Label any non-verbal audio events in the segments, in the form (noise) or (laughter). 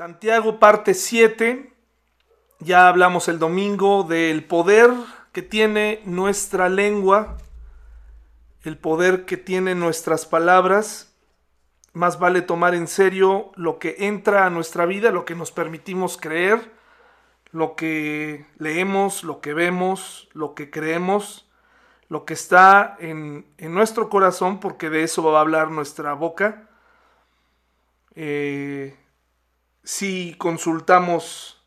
Santiago parte 7. Ya hablamos el domingo del poder que tiene nuestra lengua, el poder que tienen nuestras palabras. Más vale tomar en serio lo que entra a nuestra vida, lo que nos permitimos creer, lo que leemos, lo que vemos, lo que creemos, lo que está en, en nuestro corazón, porque de eso va a hablar nuestra boca. Eh, si consultamos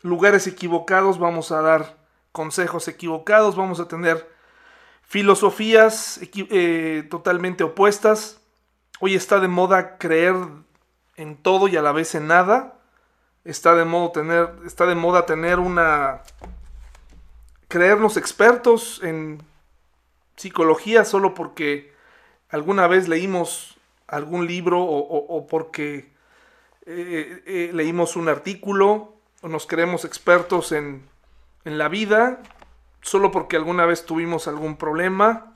lugares equivocados, vamos a dar consejos equivocados, vamos a tener filosofías eh, totalmente opuestas. Hoy está de moda creer en todo y a la vez en nada. Está de, modo tener, está de moda tener una... creernos expertos en psicología solo porque alguna vez leímos algún libro o porque eh, eh, leímos un artículo o nos creemos expertos en, en la vida solo porque alguna vez tuvimos algún problema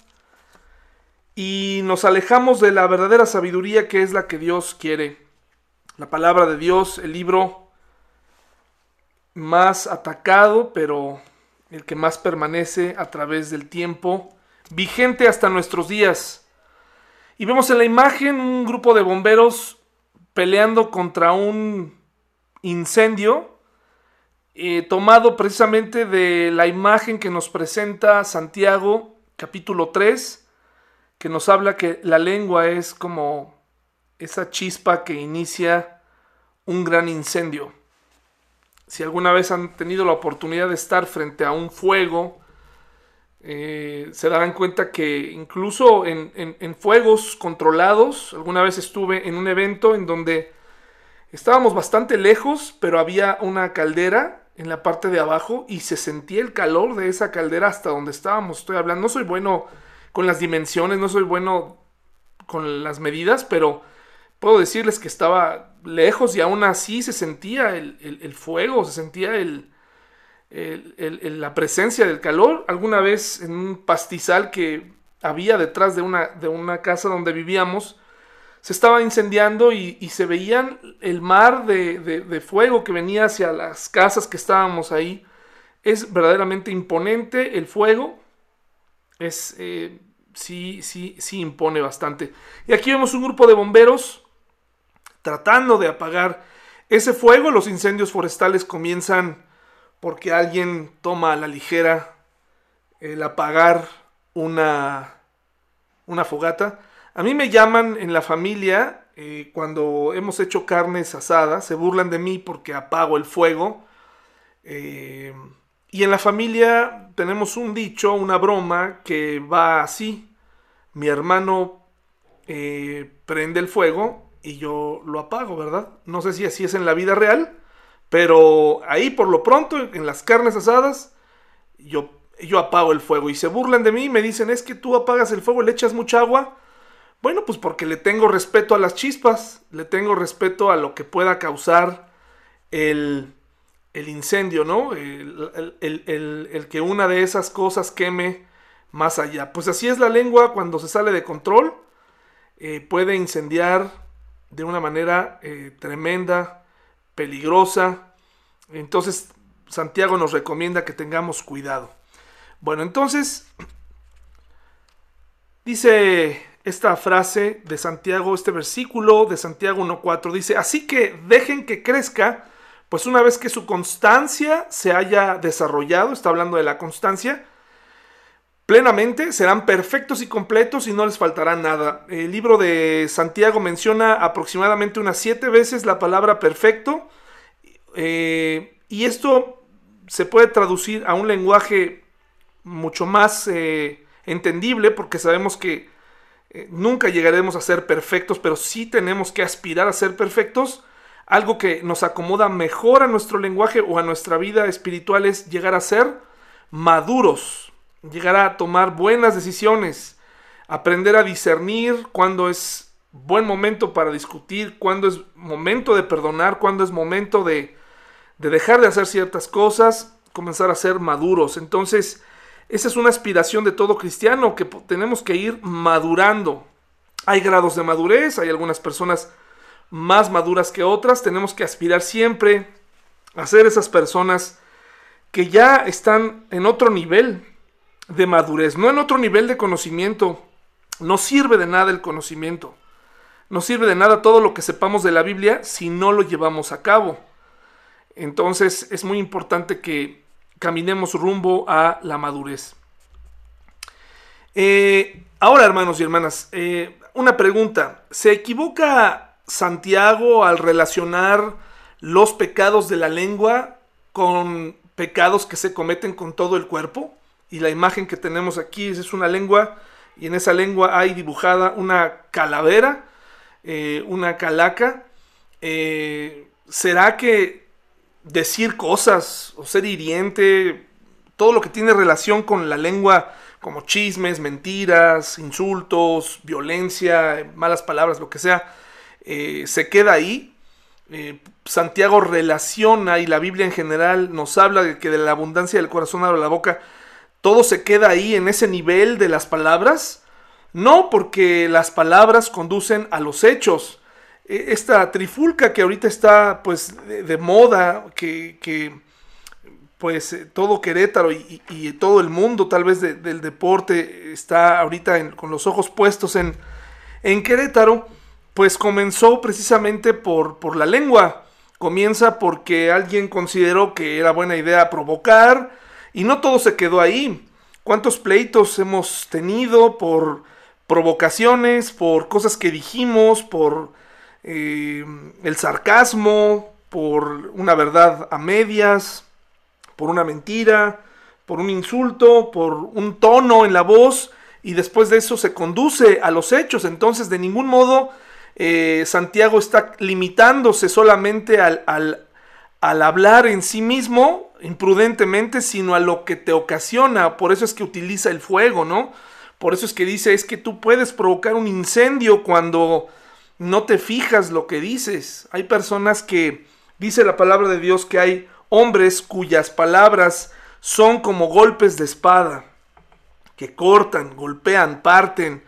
y nos alejamos de la verdadera sabiduría que es la que Dios quiere. La palabra de Dios, el libro más atacado, pero el que más permanece a través del tiempo, vigente hasta nuestros días. Y vemos en la imagen un grupo de bomberos peleando contra un incendio eh, tomado precisamente de la imagen que nos presenta Santiago capítulo 3, que nos habla que la lengua es como esa chispa que inicia un gran incendio. Si alguna vez han tenido la oportunidad de estar frente a un fuego, eh, se darán cuenta que incluso en, fuegos controlados, alguna vez estuve en un evento en donde estábamos bastante lejos, pero había una caldera en la parte de abajo y se sentía el calor de esa caldera hasta donde estábamos. Estoy hablando, no soy bueno con las dimensiones, no soy bueno con las medidas, pero puedo decirles que estaba lejos y aún así se sentía el fuego, se sentía el, la presencia del calor. Alguna vez en un pastizal que había detrás de una, de una casa donde vivíamos, se estaba incendiando y, se veían el mar de, fuego que venía hacia las casas que estábamos ahí. Es verdaderamente imponente el fuego. Es, eh, sí, sí, sí impone bastante. Y aquí vemos un grupo de bomberos tratando de apagar ese fuego. Los incendios forestales comienzan porque alguien toma a la ligera el apagar una, una fogata. A mí me llaman en la familia eh, cuando hemos hecho carnes asadas, se burlan de mí porque apago el fuego. Eh, y en la familia tenemos un dicho, una broma que va así. Mi hermano eh, prende el fuego y yo lo apago, ¿verdad? No sé si así es en la vida real, pero ahí por lo pronto, en las carnes asadas, yo, yo apago el fuego. Y se burlan de mí y me dicen, es que tú apagas el fuego, le echas mucha agua. Bueno, pues porque le tengo respeto a las chispas, le tengo respeto a lo que pueda causar el, el incendio, ¿no? El, el, que una de esas cosas queme más allá. Pues así es la lengua cuando se sale de control. Eh, puede incendiar de una manera eh, tremenda peligrosa. Entonces Santiago nos recomienda que tengamos cuidado. Bueno, entonces dice esta frase de Santiago, este versículo de Santiago 1.4, dice, así que dejen que crezca, pues una vez que su constancia se haya desarrollado, está hablando de la constancia, plenamente, serán perfectos y completos y no les faltará nada. El libro de Santiago menciona aproximadamente unas siete veces la palabra perfecto eh, y esto se puede traducir a un lenguaje mucho más eh, entendible porque sabemos que eh, nunca llegaremos a ser perfectos, pero sí tenemos que aspirar a ser perfectos. Algo que nos acomoda mejor a nuestro lenguaje o a nuestra vida espiritual es llegar a ser maduros llegar a tomar buenas decisiones, aprender a discernir cuándo es buen momento para discutir, cuándo es momento de perdonar, cuándo es momento de, de dejar de hacer ciertas cosas, comenzar a ser maduros. Entonces, esa es una aspiración de todo cristiano, que tenemos que ir madurando. Hay grados de madurez, hay algunas personas más maduras que otras. Tenemos que aspirar siempre a ser esas personas que ya están en otro nivel de madurez, no en otro nivel de conocimiento. No sirve de nada el conocimiento. No sirve de nada todo lo que sepamos de la Biblia si no lo llevamos a cabo. Entonces es muy importante que caminemos rumbo a la madurez. Eh, ahora, hermanos y hermanas, eh, una pregunta. ¿Se equivoca Santiago al relacionar los pecados de la lengua con pecados que se cometen con todo el cuerpo? Y la imagen que tenemos aquí es una lengua y en esa lengua hay dibujada una calavera, eh, una calaca. ¿Será que decir cosas o ser hiriente, todo lo que tiene relación con la lengua, como chismes, mentiras, insultos, violencia, malas palabras, lo que sea, eh, se queda ahí. Eh, Santiago relaciona y la Biblia en general nos habla de que de la abundancia del corazón abre la boca. Todo se queda ahí en ese nivel de las palabras. No porque las palabras conducen a los hechos, e, esta trifulca que ahorita está pues de, moda, que, pues eh, todo Querétaro y, todo el mundo tal vez del deporte está ahorita con los ojos puestos en, en Querétaro, pues comenzó precisamente por, por la lengua. Comienza porque alguien consideró que era buena idea provocar y no todo se quedó ahí. ¿Cuántos pleitos hemos tenido por provocaciones, por cosas que dijimos, por eh, el sarcasmo, por una verdad a medias, por una mentira, por un insulto, por un tono en la voz, y después de eso se conduce a los hechos. Entonces, de ningún modo eh, Santiago está limitándose solamente al, al, al hablar en sí mismo, imprudentemente, sino a lo que te ocasiona. Por eso es que utiliza el fuego, ¿no? Por eso es que dice, es que tú puedes provocar un incendio cuando no te fijas lo que dices. Hay personas que, dice la palabra de Dios, que hay hombres cuyas palabras son como golpes de espada, que cortan, golpean, parten,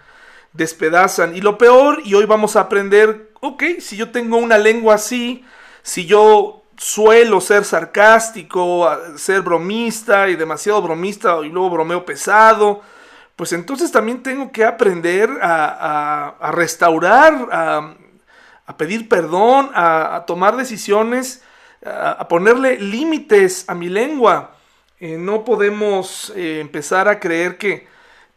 despedazan. Y lo peor, y hoy vamos a aprender, ok, si yo tengo una lengua así, si yo suelo ser sarcástico, ser bromista y demasiado bromista y luego bromeo pesado, pues entonces también tengo que aprender a, restaurar, a, pedir perdón, a, tomar decisiones, a, ponerle límites a mi lengua. Eh, no podemos eh, empezar a creer que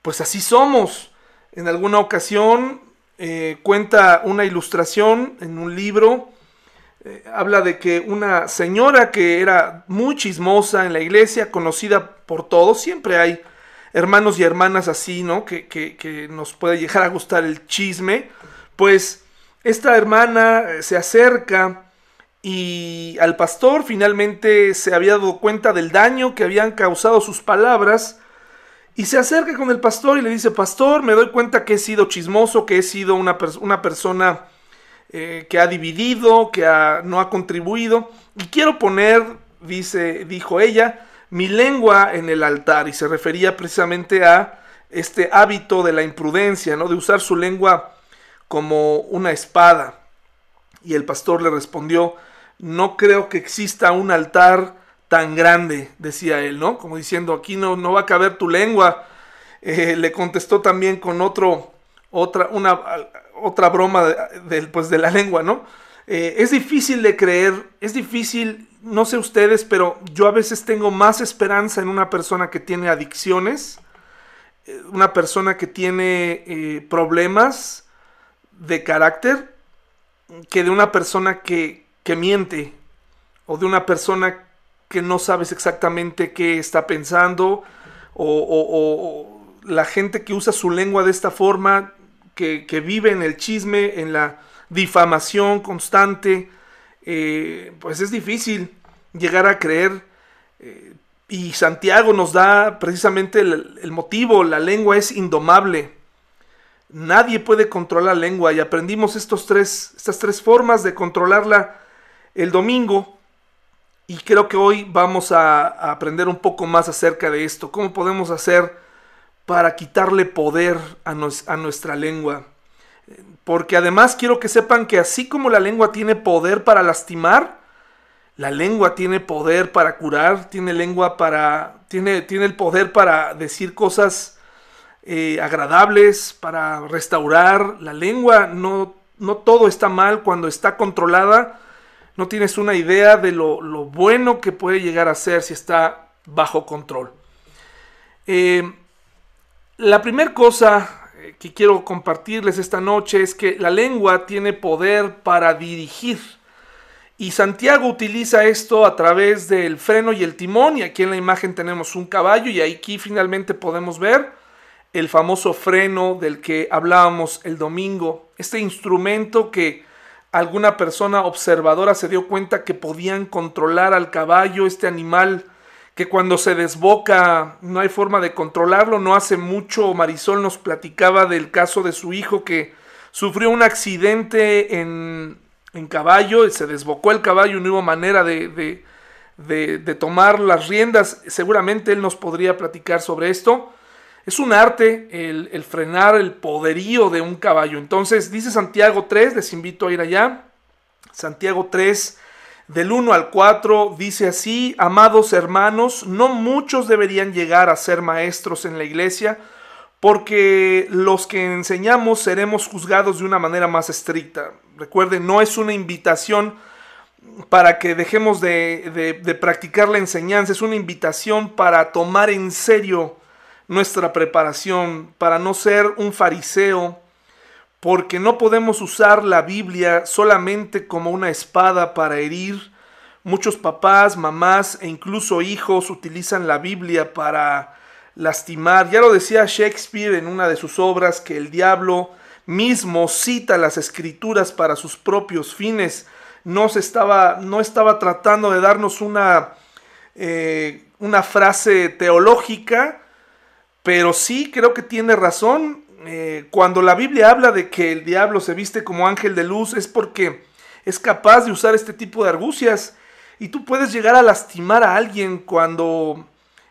pues así somos. En alguna ocasión eh, cuenta una ilustración en un libro, habla de que una señora que era muy chismosa en la iglesia, conocida por todos, siempre hay hermanos y hermanas así, ¿no? Que, que, nos puede llegar a gustar el chisme, pues esta hermana eh, se acerca y al pastor finalmente se había dado cuenta del daño que habían causado sus palabras y se acerca con el pastor y le dice, pastor, me doy cuenta que he sido chismoso, que he sido una, una persona eh, que ha dividido, que no ha contribuido y quiero poner, dice, dijo ella, mi lengua en el altar y se refería precisamente a este hábito de la imprudencia, ¿no? De usar su lengua como una espada. Y el pastor le respondió, no creo que exista un altar tan grande, decía él, ¿no? Como diciendo, aquí no, no va a caber tu lengua. Eh, le contestó también con otro, otra, una, otra broma de, pues de la lengua, ¿no? Eh, es difícil de creer, es difícil no sé ustedes, pero yo a veces tengo más esperanza en una persona que tiene adicciones, eh, una persona que tiene eh, problemas de carácter, que de una persona que, que miente o de una persona que no sabes exactamente qué está pensando o, la gente que usa su lengua de esta forma, que, vive en el chisme, en la difamación constante, eh, pues es difícil llegar a creer. Eh, y Santiago nos da precisamente el, motivo, la lengua es indomable. Nadie puede controlar la lengua y aprendimos estos tres, estas tres formas de controlarla el domingo. Y creo que hoy vamos a, aprender un poco más acerca de esto. ¿Cómo podemos hacer para quitarle poder a, nuestra lengua? porque además quiero que sepan que así como la lengua tiene poder para lastimar, la lengua tiene poder para curar, tiene lengua para, tiene, tiene el poder para decir cosas eh, agradables, para restaurar. La lengua no, no todo está mal cuando está controlada. No tienes una idea de lo, bueno que puede llegar a ser si está bajo control. Eh, la primera cosa eh, que quiero compartirles esta noche es que la lengua tiene poder para dirigir. Y Santiago utiliza esto a través del freno y el timón. Y aquí en la imagen tenemos un caballo y aquí finalmente podemos ver el famoso freno del que hablábamos el domingo. Este instrumento que alguna persona observadora se dio cuenta que podían controlar al caballo, este animal que cuando se desboca no hay forma de controlarlo. No hace mucho Marisol nos platicaba del caso de su hijo que sufrió un accidente en, en caballo, se desbocó el caballo y no hubo manera de, de, tomar las riendas. Seguramente él nos podría platicar sobre esto. Es un arte el, el, frenar el poderío de un caballo. Entonces dice Santiago 3, les invito a ir allá. Santiago 3, del 1 al 4, dice así, amados hermanos, no muchos deberían llegar a ser maestros en la iglesia, porque los que enseñamos seremos juzgados de una manera más estricta. Recuerden, no es una invitación para que dejemos de, de, practicar la enseñanza, es una invitación para tomar en serio nuestra preparación, para no ser un fariseo, porque no podemos usar la Biblia solamente como una espada para herir. Muchos papás, mamás e incluso hijos utilizan la Biblia para lastimar. Ya lo decía Shakespeare en una de sus obras que el diablo mismo cita las escrituras para sus propios fines. No, se estaba, no estaba tratando de darnos una, eh, una frase teológica, pero sí creo que tiene razón. Eh, cuando la Biblia habla de que el diablo se viste como ángel de luz es porque es capaz de usar este tipo de argucias. Y tú puedes llegar a lastimar a alguien cuando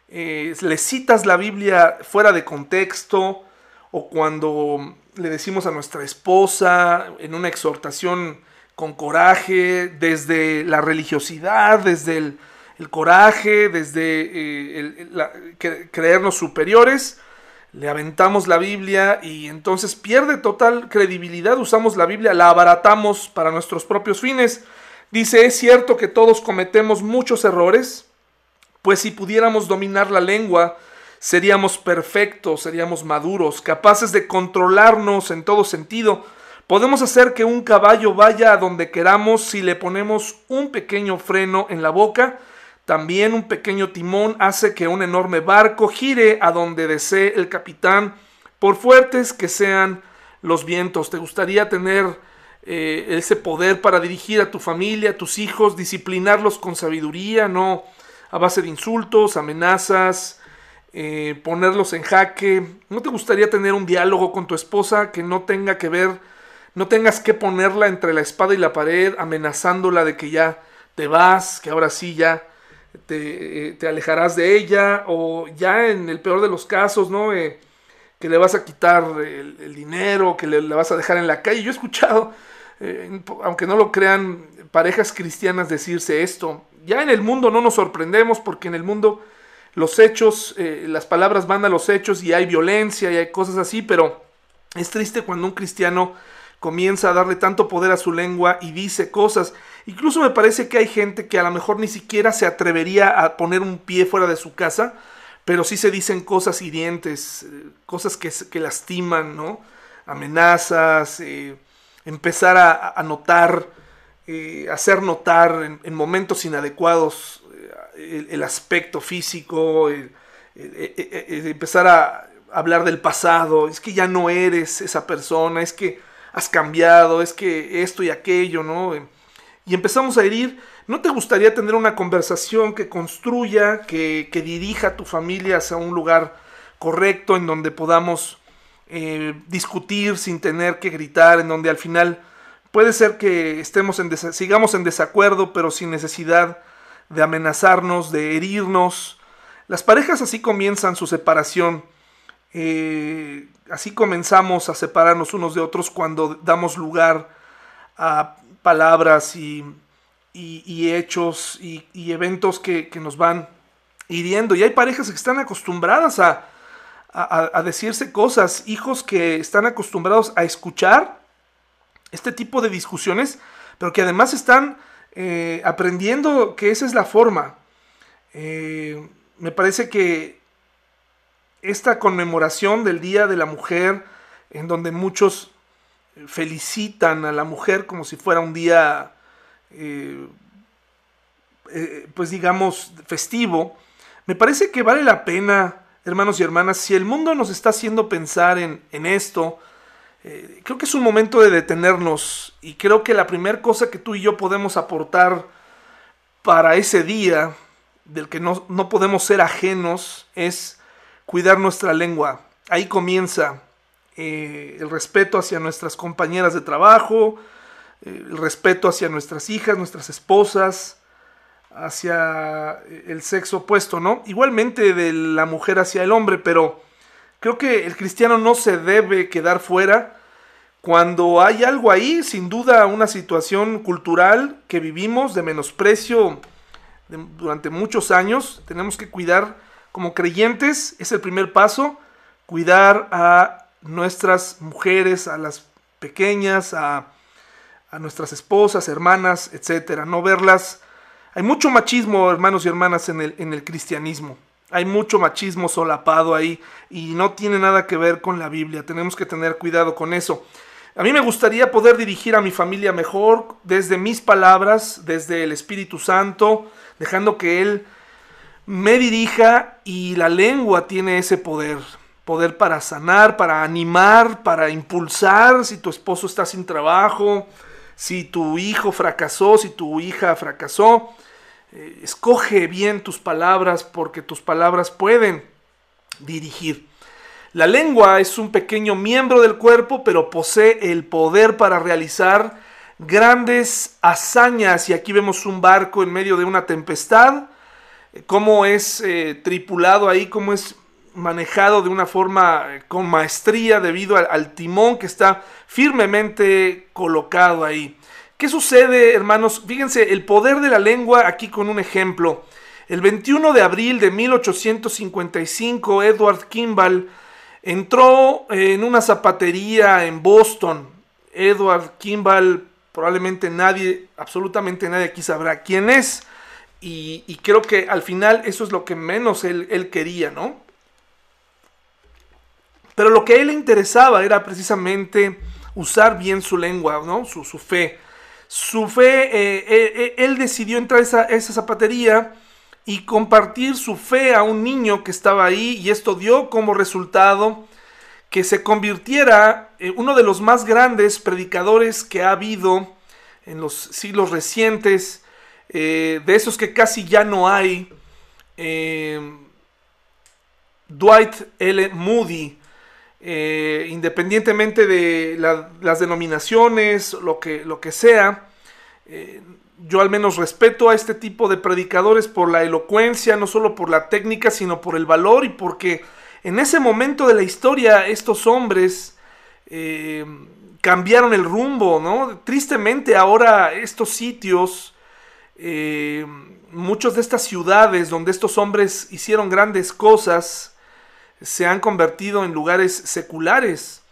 eh, le citas la Biblia fuera de contexto o cuando le decimos a nuestra esposa en una exhortación con coraje, desde la religiosidad, desde el, coraje, desde eh, creernos superiores, le aventamos la Biblia y entonces pierde total credibilidad, usamos la Biblia, la abaratamos para nuestros propios fines. Dice, es cierto que todos cometemos muchos errores, pues si pudiéramos dominar la lengua, seríamos perfectos, seríamos maduros, capaces de controlarnos en todo sentido. Podemos hacer que un caballo vaya a donde queramos si le ponemos un pequeño freno en la boca. También un pequeño timón hace que un enorme barco gire a donde desee el capitán, por fuertes que sean los vientos. ¿Te gustaría tener eh, ese poder para dirigir a tu familia, a tus hijos, disciplinarlos con sabiduría, no a base de insultos, amenazas, eh, ponerlos en jaque. ¿No te gustaría tener un diálogo con tu esposa que no tenga que ver, no tengas que ponerla entre la espada y la pared, amenazándola de que ya te vas, que ahora sí ya te, eh, alejarás de ella, o ya en el peor de los casos, ¿no? Eh, que le vas a quitar el, dinero, que le, vas a dejar en la calle. Yo he escuchado, aunque no lo crean, parejas cristianas decirse esto ya en el mundo no nos sorprendemos porque en el mundo los hechos, eh, las palabras van a los hechos y hay violencia y hay cosas así, pero es triste cuando un cristiano comienza a darle tanto poder a su lengua y dice cosas. Incluso me parece que hay gente que a lo mejor ni siquiera se atrevería a poner un pie fuera de su casa, pero sí se dicen cosas hirientes, eh, cosas que, lastiman, ¿no? Amenazas, eh, empezar a, notar eh, hacer notar en, momentos inadecuados el, aspecto físico, empezar a hablar del pasado, es que ya no eres esa persona, es que has cambiado, es que esto y aquello, ¿no? Y empezamos a herir. ¿No te gustaría tener una conversación que construya, que, dirija a tu familia hacia un lugar correcto, en donde podamos eh, discutir sin tener que gritar, en donde al final Puede ser que estemos en sigamos en desacuerdo, pero sin necesidad de amenazarnos, de herirnos. Las parejas así comienzan su separación. Eh, así comenzamos a separarnos unos de otros cuando damos lugar a palabras y, hechos y, eventos que, nos van hiriendo. Y hay parejas que están acostumbradas a, a, decirse cosas, hijos que están acostumbrados a escuchar este tipo de discusiones, pero que además están eh, aprendiendo que esa es la forma. Eh, me parece que esta conmemoración del Día de la Mujer, en donde muchos felicitan a la mujer como si fuera un día, eh, pues digamos, festivo, me parece que vale la pena hermanos y hermanas, si el mundo nos está haciendo pensar en, esto, eh, creo que es un momento de detenernos y creo que la primera cosa que tú y yo podemos aportar para ese día, del que no, podemos ser ajenos, es cuidar nuestra lengua. Ahí comienza eh, el respeto hacia nuestras compañeras de trabajo, eh, el respeto hacia nuestras hijas, nuestras esposas, hacia el sexo opuesto, ¿no? Igualmente de la mujer hacia el hombre, pero creo que el cristiano no se debe quedar fuera cuando hay algo ahí, sin duda una situación cultural que vivimos de menosprecio durante muchos años, tenemos que cuidar como creyentes, es el primer paso, cuidar a nuestras mujeres, a las pequeñas, a, a nuestras esposas, hermanas, etcétera, no verlas hay mucho machismo, hermanos y hermanas, en el, en el cristianismo. Hay mucho machismo solapado ahí y no tiene nada que ver con la Biblia. Tenemos que tener cuidado con eso. A mí me gustaría poder dirigir a mi familia mejor desde mis palabras, desde el Espíritu Santo, dejando que Él me dirija y la lengua tiene ese poder. Poder para sanar, para animar, para impulsar si tu esposo está sin trabajo, si tu hijo fracasó, si tu hija fracasó. Eh, escoge bien tus palabras porque tus palabras pueden dirigir. La lengua es un pequeño miembro del cuerpo, pero posee el poder para realizar grandes hazañas. Y aquí vemos un barco en medio de una tempestad, cómo es eh, tripulado ahí, cómo es manejado de una forma eh, con maestría debido al timón que está firmemente colocado ahí. ¿Qué sucede, hermanos? Fíjense, el poder de la lengua aquí con un ejemplo. El 21 de abril de 1855, Edward Kimball entró en una zapatería en Boston. Edward Kimball, probablemente nadie, absolutamente nadie aquí sabrá quién es. Y, creo que al final eso es lo que menos él, quería, ¿no? Pero lo que a él le interesaba era precisamente usar bien su lengua, ¿no? Su, su fe su fe, eh, eh, eh, él decidió entrar a esa, esa, zapatería y compartir su fe a un niño que estaba ahí y esto dio como resultado que se convirtiera en uno de los más grandes predicadores que ha habido en los siglos recientes, de esos que casi ya no hay. Dwight L. Moody, eh, independientemente de las denominaciones, lo que, lo que sea, eh, yo al menos respeto a este tipo de predicadores por la elocuencia, no solo por la técnica, sino por el valor y porque en ese momento de la historia estos hombres eh, cambiaron el rumbo, ¿no? Tristemente ahora estos sitios, muchas de estas ciudades donde estos hombres hicieron grandes cosas, se han convertido en lugares seculares.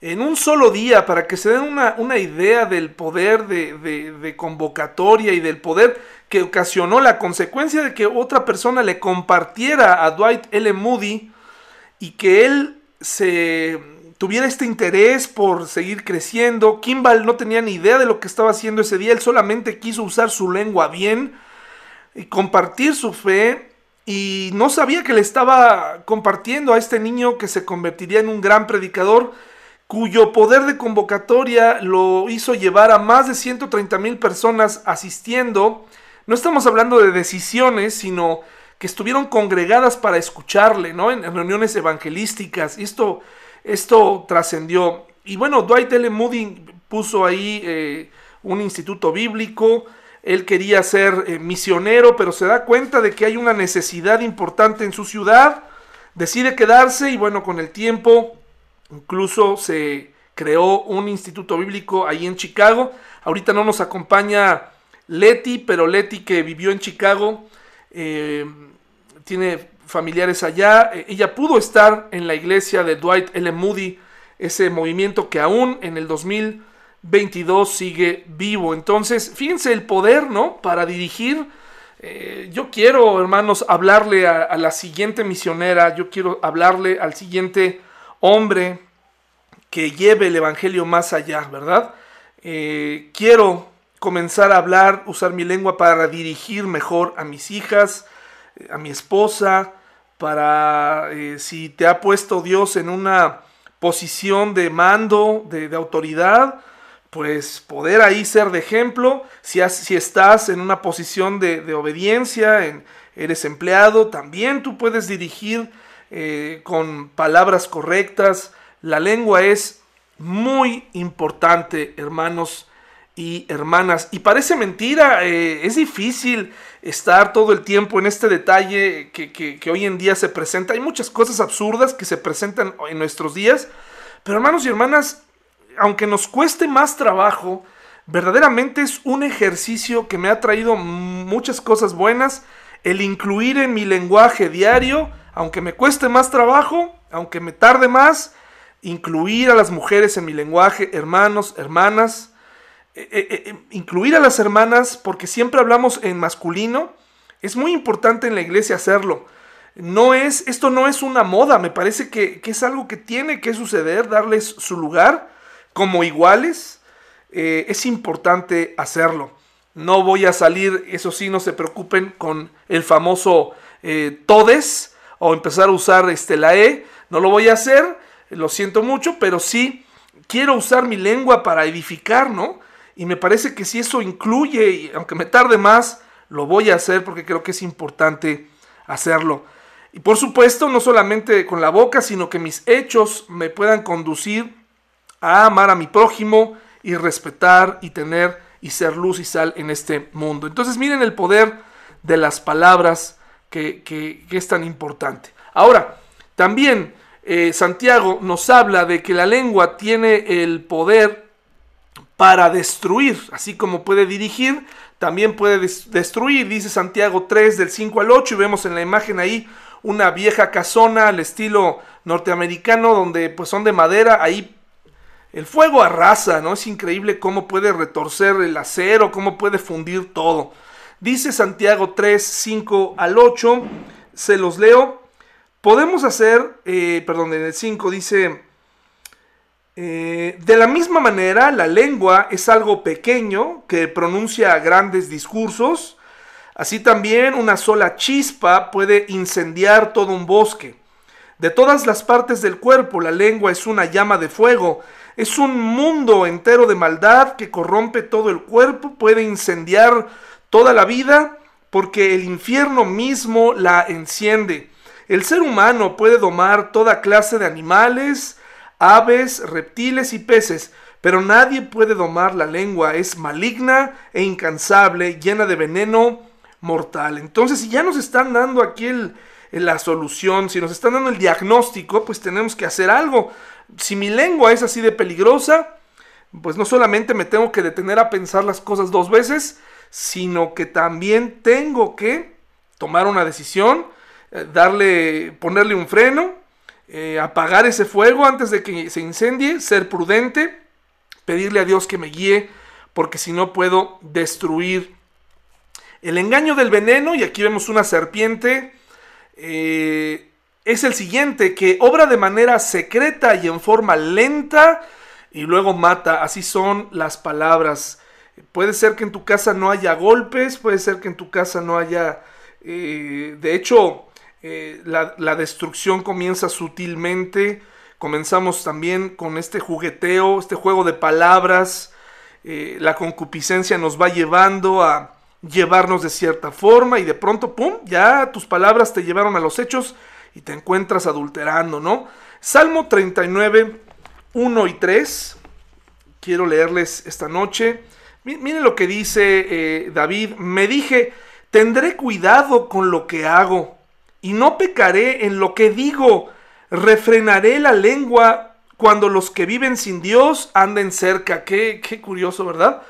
En un solo día, para que se den una, idea del poder de, convocatoria y del poder que ocasionó la consecuencia de que otra persona le compartiera a Dwight L. Moody y que él se tuviera este interés por seguir creciendo. Kimball no tenía ni idea de lo que estaba haciendo ese día, él solamente quiso usar su lengua bien y compartir su fe y no sabía que le estaba compartiendo a este niño que se convertiría en un gran predicador, cuyo poder de convocatoria lo hizo llevar a más de 130 mil personas asistiendo. No estamos hablando de decisiones, sino que estuvieron congregadas para escucharle, ¿no? En, reuniones evangelísticas. Esto, esto trascendió. Y bueno, Dwight L. Moody puso ahí eh, un instituto bíblico, él quería ser eh, misionero, pero se da cuenta de que hay una necesidad importante en su ciudad. Decide quedarse y bueno, con el tiempo Incluso se creó un instituto bíblico ahí en Chicago. Ahorita no nos acompaña Leti, pero Leti que vivió en Chicago, eh, tiene familiares allá. Eh, ella pudo estar en la iglesia de Dwight L. Moody, ese movimiento que aún en el 2022 sigue vivo. Entonces, fíjense el poder, ¿no? Para dirigir. Eh, yo quiero, hermanos, hablarle a, la siguiente misionera, yo quiero hablarle al siguiente hombre que lleve el Evangelio más allá, ¿verdad? quiero comenzar a hablar, usar mi lengua para dirigir mejor a mis hijas, a mi esposa, para si si te ha puesto Dios en una posición de mando, de, autoridad, pues poder ahí ser de ejemplo. Si, si estás en una posición de, obediencia, en, eres empleado, también tú puedes dirigir eh, con palabras correctas. La lengua es muy importante, hermanos y hermanas. Y parece mentira, eh, es difícil estar todo el tiempo en este detalle que, hoy en día se presenta. Hay muchas cosas absurdas que se presentan en nuestros días, pero hermanos y hermanas, aunque nos cueste más trabajo, verdaderamente es un ejercicio que me ha traído muchas cosas buenas. El incluir en mi lenguaje diario, aunque me cueste más trabajo, aunque me tarde más, incluir a las mujeres en mi lenguaje, hermanos, hermanas, eh, eh, eh, incluir a las hermanas, porque siempre hablamos en masculino, es muy importante en la iglesia hacerlo. No es, esto no es una moda, me parece que, es algo que tiene que suceder, darles su lugar como iguales. es importante hacerlo. No voy a salir, eso sí, no se preocupen con el famoso todes o empezar a usar este, la E. No lo voy a hacer, lo siento mucho, pero sí quiero usar mi lengua para edificar, ¿no? Y me parece que si eso incluye, aunque me tarde más, lo voy a hacer porque creo que es importante hacerlo. Y por supuesto, no solamente con la boca, sino que mis hechos me puedan conducir a amar a mi prójimo y respetar y tener y ser luz y sal en este mundo. Entonces miren el poder de las palabras que, es tan importante. Ahora, también eh, Santiago nos habla de que la lengua tiene el poder para destruir, así como puede dirigir, también puede destruir, dice Santiago 3 del 5 al 8 y vemos en la imagen ahí una vieja casona al estilo norteamericano donde pues son de madera, ahí el fuego arrasa, ¿no? Es increíble cómo puede retorcer el acero, cómo puede fundir todo. Dice Santiago 3, 5 al 8, se los leo. Podemos hacer, eh, perdón, en el 5 dice, eh, de la misma manera, la lengua es algo pequeño que pronuncia grandes discursos. Así también una sola chispa puede incendiar todo un bosque. De todas las partes del cuerpo, la lengua es una llama de fuego. Es un mundo entero de maldad que corrompe todo el cuerpo, puede incendiar toda la vida porque el infierno mismo la enciende. El ser humano puede domar toda clase de animales, aves, reptiles y peces, pero nadie puede domar la lengua, es maligna e incansable, llena de veneno mortal. Entonces, si ya nos están dando aquí la solución, si nos están dando el diagnóstico, pues tenemos que hacer algo. Si mi lengua es así de peligrosa, pues no solamente me tengo que detener a pensar las cosas dos veces, sino que también tengo que tomar una decisión, eh, darle, ponerle un freno eh, apagar ese fuego antes de que se incendie, ser prudente, pedirle a Dios que me guíe, porque si no puedo destruir. El engaño del veneno, y aquí vemos una serpiente, eh, es el siguiente, que obra de manera secreta y en forma lenta y luego mata. Así son las palabras. Puede ser que en tu casa no haya golpes, puede ser que en tu casa no haya... Eh, de hecho, eh, la, destrucción comienza sutilmente. Comenzamos también con este jugueteo, este juego de palabras. Eh, la concupiscencia nos va llevando a llevarnos de cierta forma y de pronto, ¡pum!, ya tus palabras te llevaron a los hechos y te encuentras adulterando, ¿no? Salmo 39, 1 y 3. Quiero leerles esta noche. Miren lo que dice eh, David. Me dije, tendré cuidado con lo que hago y no pecaré en lo que digo, refrenaré la lengua cuando los que viven sin Dios anden cerca. Qué, qué curioso, ¿verdad?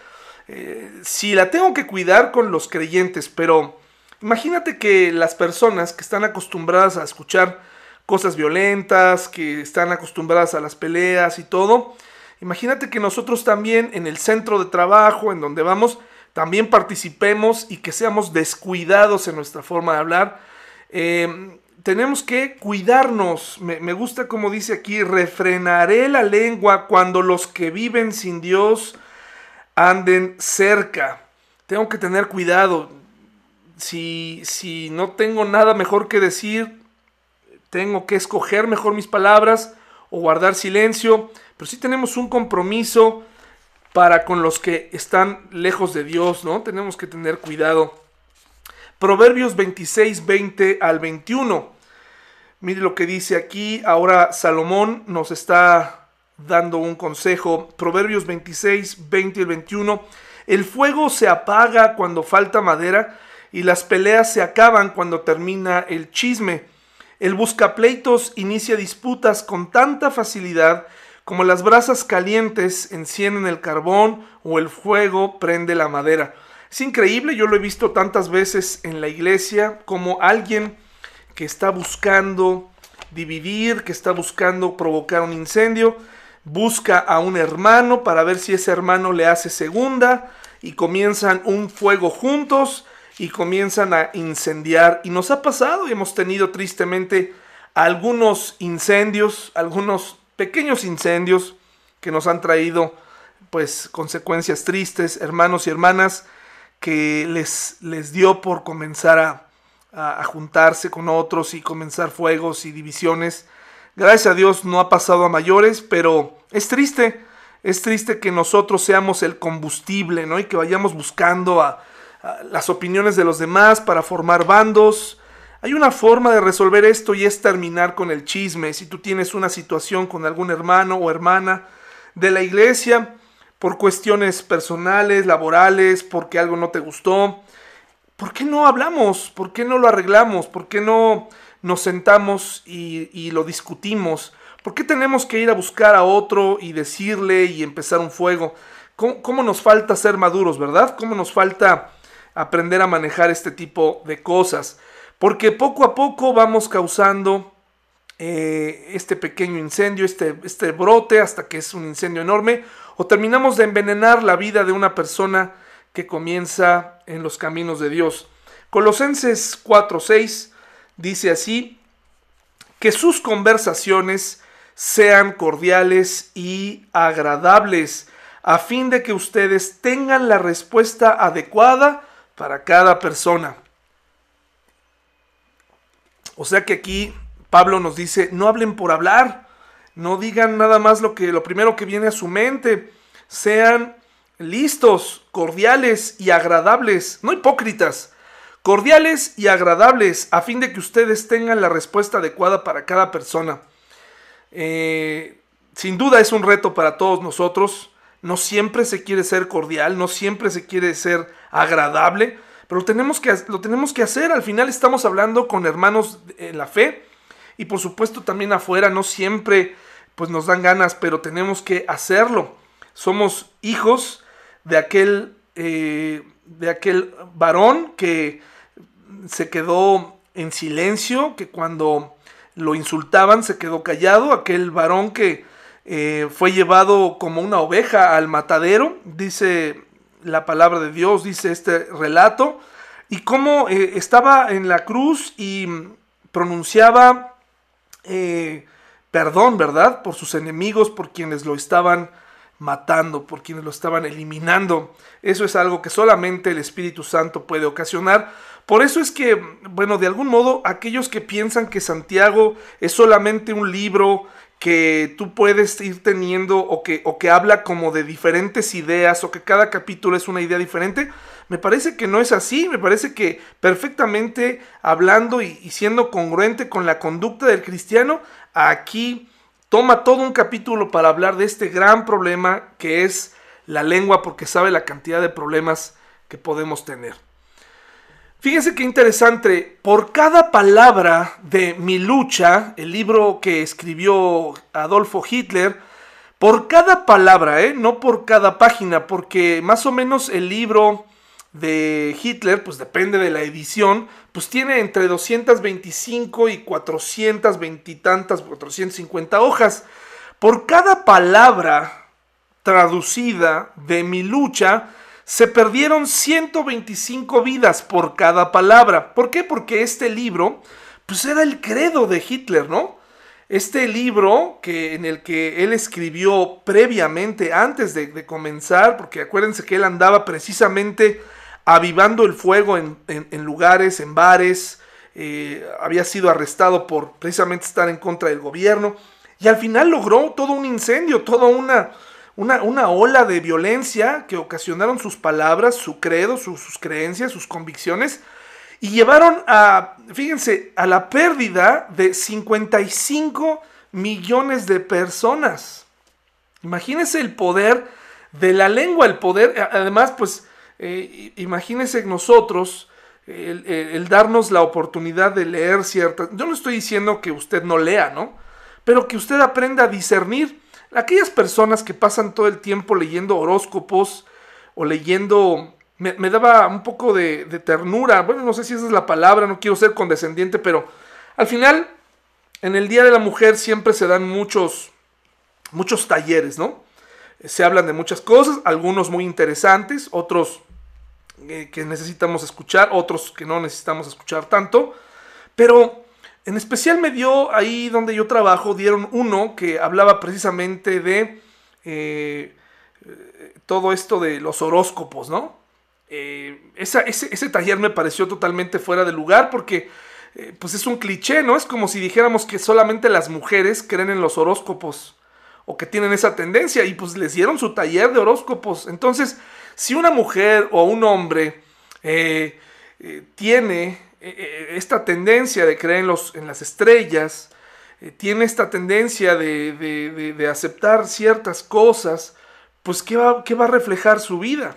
Eh, si la tengo que cuidar con los creyentes, pero imagínate que las personas que están acostumbradas a escuchar cosas violentas, que están acostumbradas a las peleas y todo, imagínate que nosotros también en el centro de trabajo, en donde vamos, también participemos y que seamos descuidados en nuestra forma de hablar. Eh, tenemos que cuidarnos. Me, gusta como dice aquí, refrenaré la lengua cuando los que viven sin Dios anden cerca. Tengo que tener cuidado. Si, si no tengo nada mejor que decir, tengo que escoger mejor mis palabras o guardar silencio. Pero sí tenemos un compromiso para con los que están lejos de Dios, ¿no? Tenemos que tener cuidado. Proverbios 26, 20 al 21. Mire lo que dice aquí. Ahora Salomón nos está dando un consejo. Proverbios 26, 20 y 21. El fuego se apaga cuando falta madera y las peleas se acaban cuando termina el chisme. El buscapleitos inicia disputas con tanta facilidad como las brasas calientes encienden el carbón o el fuego prende la madera. Es increíble, yo lo he visto tantas veces en la iglesia, como alguien que está buscando dividir, que está buscando provocar un incendio, busca a un hermano para ver si ese hermano le hace segunda y comienzan un fuego juntos y comienzan a incendiar. Y nos ha pasado y hemos tenido tristemente algunos incendios, algunos pequeños incendios que nos han traído pues consecuencias tristes, hermanos y hermanas que les, les dio por comenzar a, a, juntarse con otros y comenzar fuegos y divisiones. Gracias a Dios no ha pasado a mayores, pero es triste, es triste que nosotros seamos el combustible, ¿no? Y que vayamos buscando a, las opiniones de los demás para formar bandos. Hay una forma de resolver esto y es terminar con el chisme. Si tú tienes una situación con algún hermano o hermana de la iglesia, por cuestiones personales, laborales, porque algo no te gustó. ¿Por qué no hablamos? ¿Por qué no lo arreglamos? ¿Por qué no nos sentamos y, lo discutimos? ¿Por qué tenemos que ir a buscar a otro y decirle y empezar un fuego? ¿Cómo, nos falta ser maduros, verdad? ¿Cómo nos falta aprender a manejar este tipo de cosas? Porque poco a poco vamos causando eh, este pequeño incendio, este, este brote, hasta que es un incendio enorme, o terminamos de envenenar la vida de una persona que comienza en los caminos de Dios. Colosenses 4:6 dice así, que sus conversaciones sean cordiales y agradables, a fin de que ustedes tengan la respuesta adecuada para cada persona. O sea que aquí Pablo nos dice, no hablen por hablar, no digan nada más lo que lo primero que viene a su mente, sean listos, cordiales y agradables, no hipócritas, cordiales y agradables, a fin de que ustedes tengan la respuesta adecuada para cada persona. Eh, sin duda es un reto para todos nosotros. No siempre se quiere ser cordial, no siempre se quiere ser agradable, pero lo tenemos que, lo tenemos que hacer. Al final estamos hablando con hermanos en la fe y por supuesto también afuera no siempre pues nos dan ganas, pero tenemos que hacerlo. Somos hijos de aquel, eh, de aquel varón que se quedó en silencio, que cuando lo insultaban se quedó callado, aquel varón que eh, fue llevado como una oveja al matadero, dice la palabra de Dios, dice este relato, y cómo eh, estaba en la cruz y pronunciaba perdón, ¿verdad? Por sus enemigos, por quienes lo estaban matando, por quienes lo estaban eliminando. Eso es algo que solamente el Espíritu Santo puede ocasionar. Por eso es que, bueno, de algún modo, aquellos que piensan que Santiago es solamente un libro que tú puedes ir teniendo o que, o que habla como de diferentes ideas o que cada capítulo es una idea diferente, me parece que no es así, me parece que perfectamente hablando y, y siendo congruente con la conducta del cristiano, aquí toma todo un capítulo para hablar de este gran problema que es la lengua porque sabe la cantidad de problemas que podemos tener. Fíjense qué interesante, por cada palabra de Mi lucha, el libro que escribió Adolfo Hitler, por cada palabra, ¿eh? no por cada página, porque más o menos el libro de Hitler, pues depende de la edición, pues tiene entre 225 y 420 y tantas, 450 hojas. Por cada palabra traducida de mi lucha, se perdieron 125 vidas por cada palabra. ¿Por qué? Porque este libro, pues era el credo de Hitler, ¿no? Este libro que, en el que él escribió previamente, antes de, comenzar, porque acuérdense que él andaba precisamente avivando el fuego en, lugares, en bares, eh, había sido arrestado por precisamente estar en contra del gobierno, y al final logró todo un incendio, toda una, una, ola de violencia que ocasionaron sus palabras, su credo, sus creencias, sus convicciones, y llevaron a, fíjense, a la pérdida de 55 millones de personas. Imagínense el poder de la lengua, el poder, además, pues, eh, imagínense nosotros, el, el, darnos la oportunidad de leer ciertas... Yo no estoy diciendo que usted no lea, ¿no? Pero que usted aprenda a discernir aquellas personas que pasan todo el tiempo leyendo horóscopos o leyendo... Me, daba un poco de, ternura, bueno, no sé si esa es la palabra, no quiero ser condescendiente, pero al final, en el Día de la Mujer siempre se dan muchos, muchos talleres, ¿no? Se hablan de muchas cosas, algunos muy interesantes, otros eh, que necesitamos escuchar, otros que no necesitamos escuchar tanto, pero en especial me dio ahí donde yo trabajo, dieron uno que hablaba precisamente de eh, todo esto de los horóscopos, ¿no? Eh, ese, taller me pareció totalmente fuera de lugar porque eh, pues es un cliché, ¿no? Es como si dijéramos que solamente las mujeres creen en los horóscopos o que tienen esa tendencia y pues les dieron su taller de horóscopos. Entonces, si una mujer o un hombre tiene esta tendencia de creer en, los, en las estrellas, eh, tiene esta tendencia de, aceptar ciertas cosas, pues ¿qué va, qué va a reflejar su vida?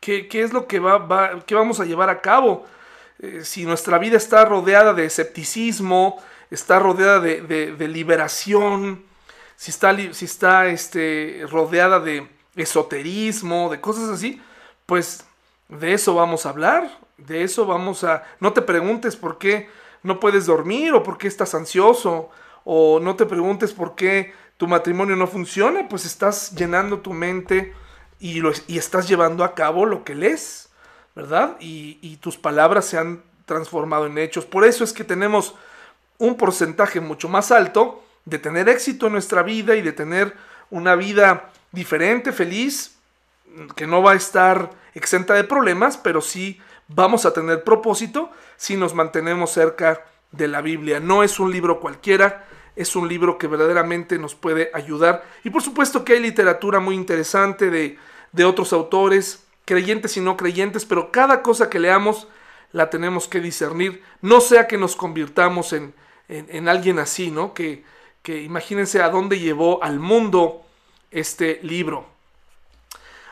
¿Qué, es lo que va, vamos a llevar a cabo? si nuestra vida está rodeada de escepticismo, está rodeada de, liberación, si está, si está este, rodeada de esoterismo, de cosas así, pues de eso vamos a hablar. De eso vamos a... No te preguntes por qué no puedes dormir o por qué estás ansioso o no te preguntes por qué tu matrimonio no funciona, pues estás llenando tu mente y, lo, y estás llevando a cabo lo que lees, ¿verdad? Y, y tus palabras se han transformado en hechos. Por eso es que tenemos un porcentaje mucho más alto de tener éxito en nuestra vida y de tener una vida diferente, feliz, que no va a estar exenta de problemas, pero sí vamos a tener propósito si nos mantenemos cerca de la Biblia. No es un libro cualquiera, es un libro que verdaderamente nos puede ayudar. Y por supuesto que hay literatura muy interesante de, otros autores, creyentes y no creyentes, pero cada cosa que leamos la tenemos que discernir, no sea que nos convirtamos en, en, alguien así, ¿no? Que, que imagínense a dónde llevó al mundo este libro.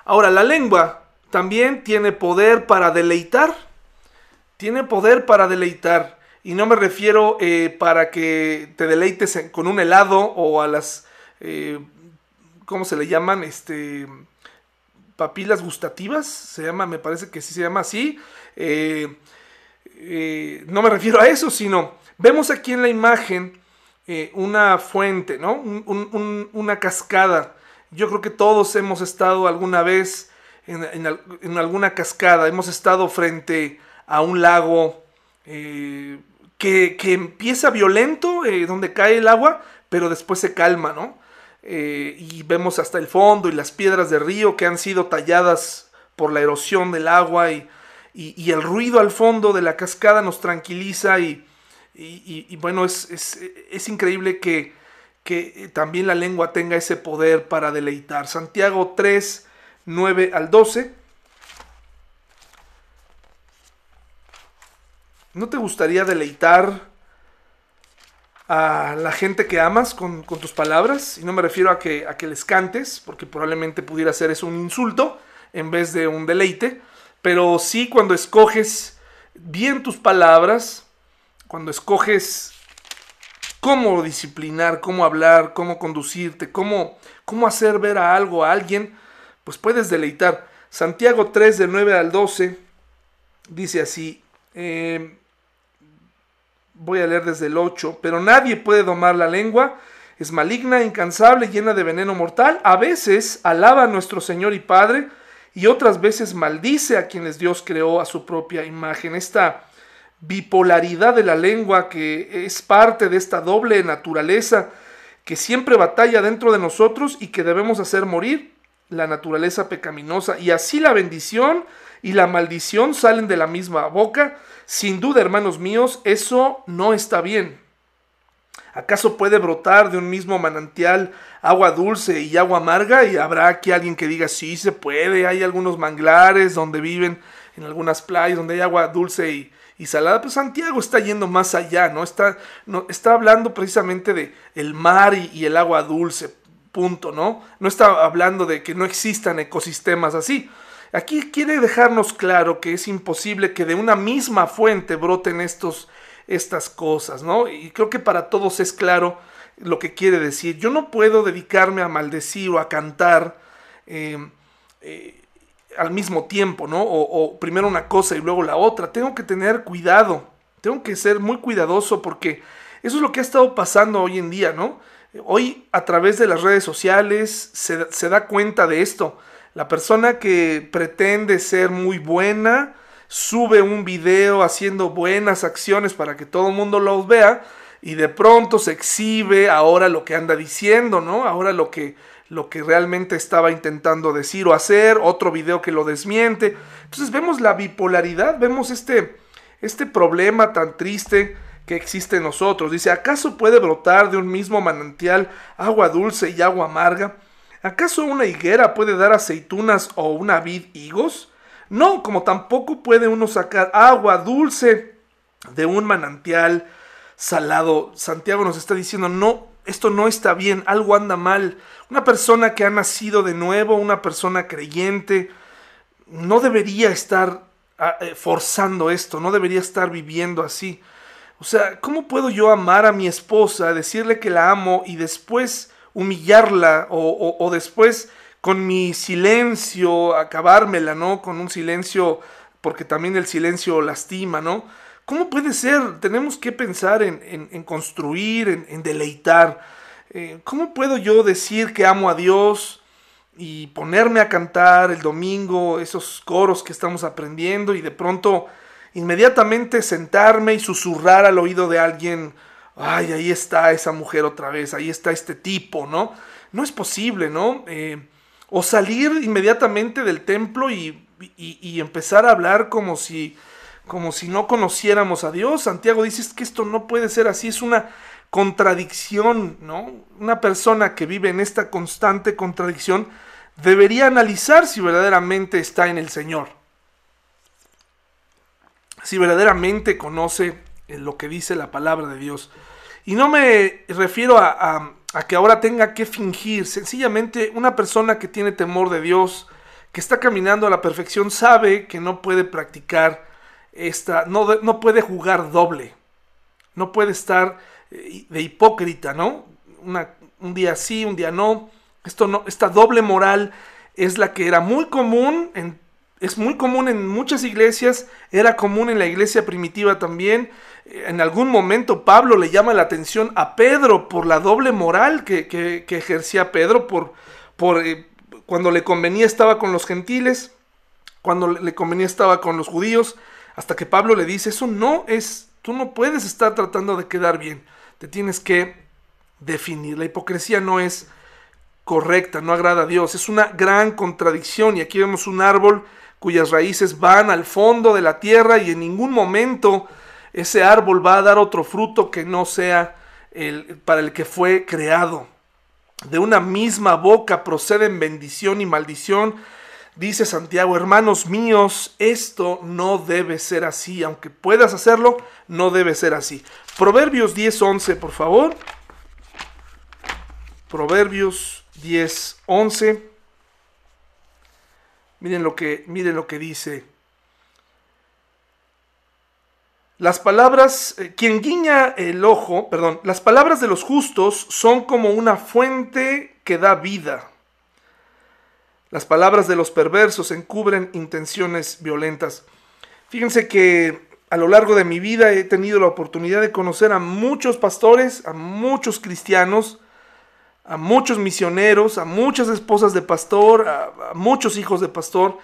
Ahora, la lengua también tiene poder para deleitar. Tiene poder para deleitar. Y no me refiero eh, para que te deleites con un helado o a las, eh, ¿cómo se le llaman? Este, papilas gustativas. Se llama, me parece que sí se llama así. Eh, no me refiero a eso, sino vemos aquí en la imagen una fuente, ¿no? una cascada. Yo creo que todos hemos estado alguna vez en, alguna cascada, hemos estado frente a un lago eh, que, empieza violento, eh, donde cae el agua, pero después se calma, ¿no? Eh, y vemos hasta el fondo y las piedras de río que han sido talladas por la erosión del agua y, el ruido al fondo de la cascada nos tranquiliza y, bueno, es, es, increíble que, que también la lengua tenga ese poder para deleitar. Santiago 3, 9 al 12. ¿No te gustaría deleitar a la gente que amas con, tus palabras? Y no me refiero a que, a que les cantes, porque probablemente pudiera ser eso un insulto en vez de un deleite, pero sí cuando escoges bien tus palabras, cuando escoges cómo disciplinar, cómo hablar, cómo conducirte, cómo, cómo hacer ver a algo a alguien, pues puedes deleitar. Santiago 3 del 9 al 12 dice así, eh, voy a leer desde el 8, pero nadie puede domar la lengua, es maligna, incansable, llena de veneno mortal. A veces alaba a nuestro Señor y Padre y otras veces maldice a quienes Dios creó a su propia imagen. Esta bipolaridad de la lengua que es parte de esta doble naturaleza que siempre batalla dentro de nosotros y que debemos hacer morir la naturaleza pecaminosa. Y así la bendición y la maldición salen de la misma boca. Sin duda, hermanos míos, eso no está bien. ¿Acaso puede brotar de un mismo manantial agua dulce y agua amarga? Y habrá aquí alguien que diga, sí, se puede. Hay algunos manglares donde viven en algunas playas donde hay agua dulce y, salada. Pues Santiago está yendo más allá, ¿no? Está, no, está hablando precisamente de el mar y, y el agua dulce, punto, ¿no? No está hablando de que no existan ecosistemas así. Aquí quiere dejarnos claro que es imposible que de una misma fuente broten estos estas cosas, ¿no? Y creo que para todos es claro lo que quiere decir. Yo no puedo dedicarme a maldecir o a cantar eh, eh, al mismo tiempo, ¿no? O, primero una cosa y luego la otra. Tengo que tener cuidado, tengo que ser muy cuidadoso porque eso es lo que ha estado pasando hoy en día, ¿no? Hoy a través de las redes sociales se, se da cuenta de esto. La persona que pretende ser muy buena, sube un video haciendo buenas acciones para que todo el mundo los vea y de pronto se exhibe ahora lo que anda diciendo, ¿no? Ahora lo que, lo que realmente estaba intentando decir o hacer, otro video que lo desmiente. Entonces vemos la bipolaridad, vemos este, este problema tan triste que existe en nosotros. Dice, ¿acaso puede brotar de un mismo manantial agua dulce y agua amarga? ¿Acaso una higuera puede dar aceitunas o una vid higos? No, como tampoco puede uno sacar agua dulce de un manantial salado. Santiago nos está diciendo, no, esto no está bien, algo anda mal. Una persona que ha nacido de nuevo, una persona creyente, no debería estar ah, eh, forzando esto, no debería estar viviendo así. O sea, ¿cómo puedo yo amar a mi esposa, decirle que la amo y después humillarla o, después con mi silencio, acabármela, ¿no? Con un silencio, porque también el silencio lastima, ¿no? ¿Cómo puede ser? Tenemos que pensar en, construir, en, deleitar. Eh, ¿Cómo puedo yo decir que amo a Dios y ponerme a cantar el domingo esos coros que estamos aprendiendo y de pronto inmediatamente sentarme y susurrar al oído de alguien, ay, ahí está esa mujer otra vez, ahí está este tipo, ¿no? No es posible, ¿no? Eh, o salir inmediatamente del templo y, empezar a hablar como si, como si no conociéramos a Dios. Santiago dice que esto no puede ser así, es una contradicción, ¿no? Una persona que vive en esta constante contradicción debería analizar si verdaderamente está en el Señor. Si verdaderamente conoce lo que dice la palabra de Dios. Y no me refiero a a que ahora tenga que fingir. Sencillamente una persona que tiene temor de Dios, que está caminando a la perfección, sabe que no puede practicar esta, no, no puede jugar doble, no puede estar eh, de hipócrita, ¿no? Un día sí, un día no. Esto no, esta doble moral es la que era muy común en es muy común en muchas iglesias, era común en la iglesia primitiva también. En algún momento Pablo le llama la atención a Pedro por la doble moral que, ejercía Pedro, por, por eh, cuando le convenía estaba con los gentiles, cuando le convenía estaba con los judíos, hasta que Pablo le dice, eso no es, tú no puedes estar tratando de quedar bien, te tienes que definir. La hipocresía no es correcta, no agrada a Dios, es una gran contradicción y aquí vemos un árbol cuyas raíces van al fondo de la tierra y en ningún momento ese árbol va a dar otro fruto que no sea el, para el que fue creado. De una misma boca proceden bendición y maldición. Dice Santiago, hermanos míos, esto no debe ser así. Aunque puedas hacerlo, no debe ser así. Proverbios 10.11, por favor. Proverbios 10.11. Miren lo que, miren lo que dice. Las palabras, eh, quien guiña el ojo, perdón, las palabras de los justos son como una fuente que da vida. Las palabras de los perversos encubren intenciones violentas. Fíjense que a lo largo de mi vida he tenido la oportunidad de conocer a muchos pastores, a muchos cristianos, a muchos misioneros, a muchas esposas de pastor, a, muchos hijos de pastor,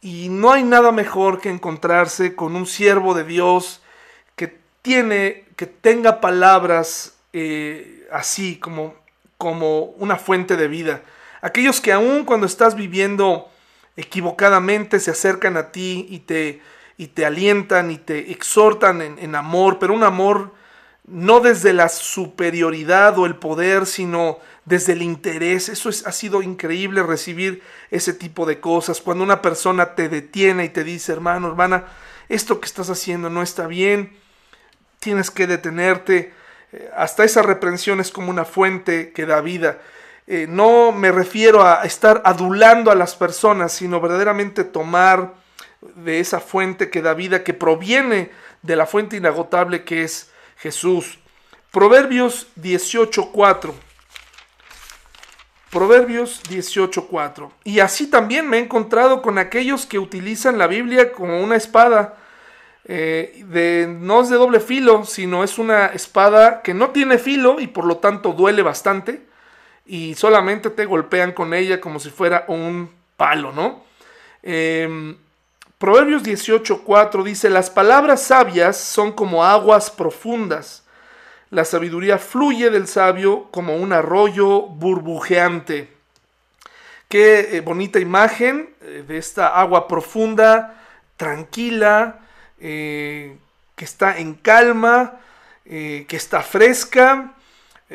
y no hay nada mejor que encontrarse con un siervo de Dios que tiene, que tenga palabras eh, así como, como una fuente de vida. Aquellos que aún cuando estás viviendo equivocadamente se acercan a ti y te, y te alientan y te exhortan en, en amor, pero un amor no desde la superioridad o el poder, sino desde el interés. Eso es, ha sido increíble recibir ese tipo de cosas. Cuando una persona te detiene y te dice, hermano, hermana, esto que estás haciendo no está bien, tienes que detenerte. Eh, hasta esa reprensión es como una fuente que da vida. Eh, no me refiero a estar adulando a las personas, sino verdaderamente tomar de esa fuente que da vida, que proviene de la fuente inagotable que es Jesús. Proverbios 18.4. Proverbios 18.4. Y así también me he encontrado con aquellos que utilizan la Biblia como una espada. Eh, de, no es de doble filo, sino es una espada que no tiene filo y por lo tanto duele bastante. Y solamente te golpean con ella como si fuera un palo, ¿no? Eh, Proverbios 18:4 dice, las palabras sabias son como aguas profundas. La sabiduría fluye del sabio como un arroyo burbujeante. Qué eh, bonita imagen eh, de esta agua profunda, tranquila, eh, que está en calma, que está fresca.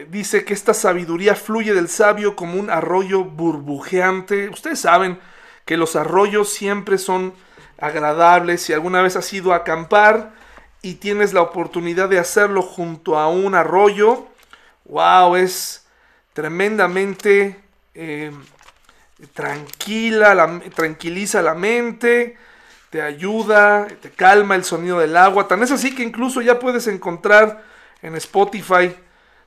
dice que esta sabiduría fluye del sabio como un arroyo burbujeante. Ustedes saben que los arroyos siempre son agradable. Si alguna vez has ido a acampar y tienes la oportunidad de hacerlo junto a un arroyo, wow, es tremendamente eh, tranquila, la, tranquiliza la mente, te ayuda, te calma el sonido del agua. Tan es así que incluso ya puedes encontrar en Spotify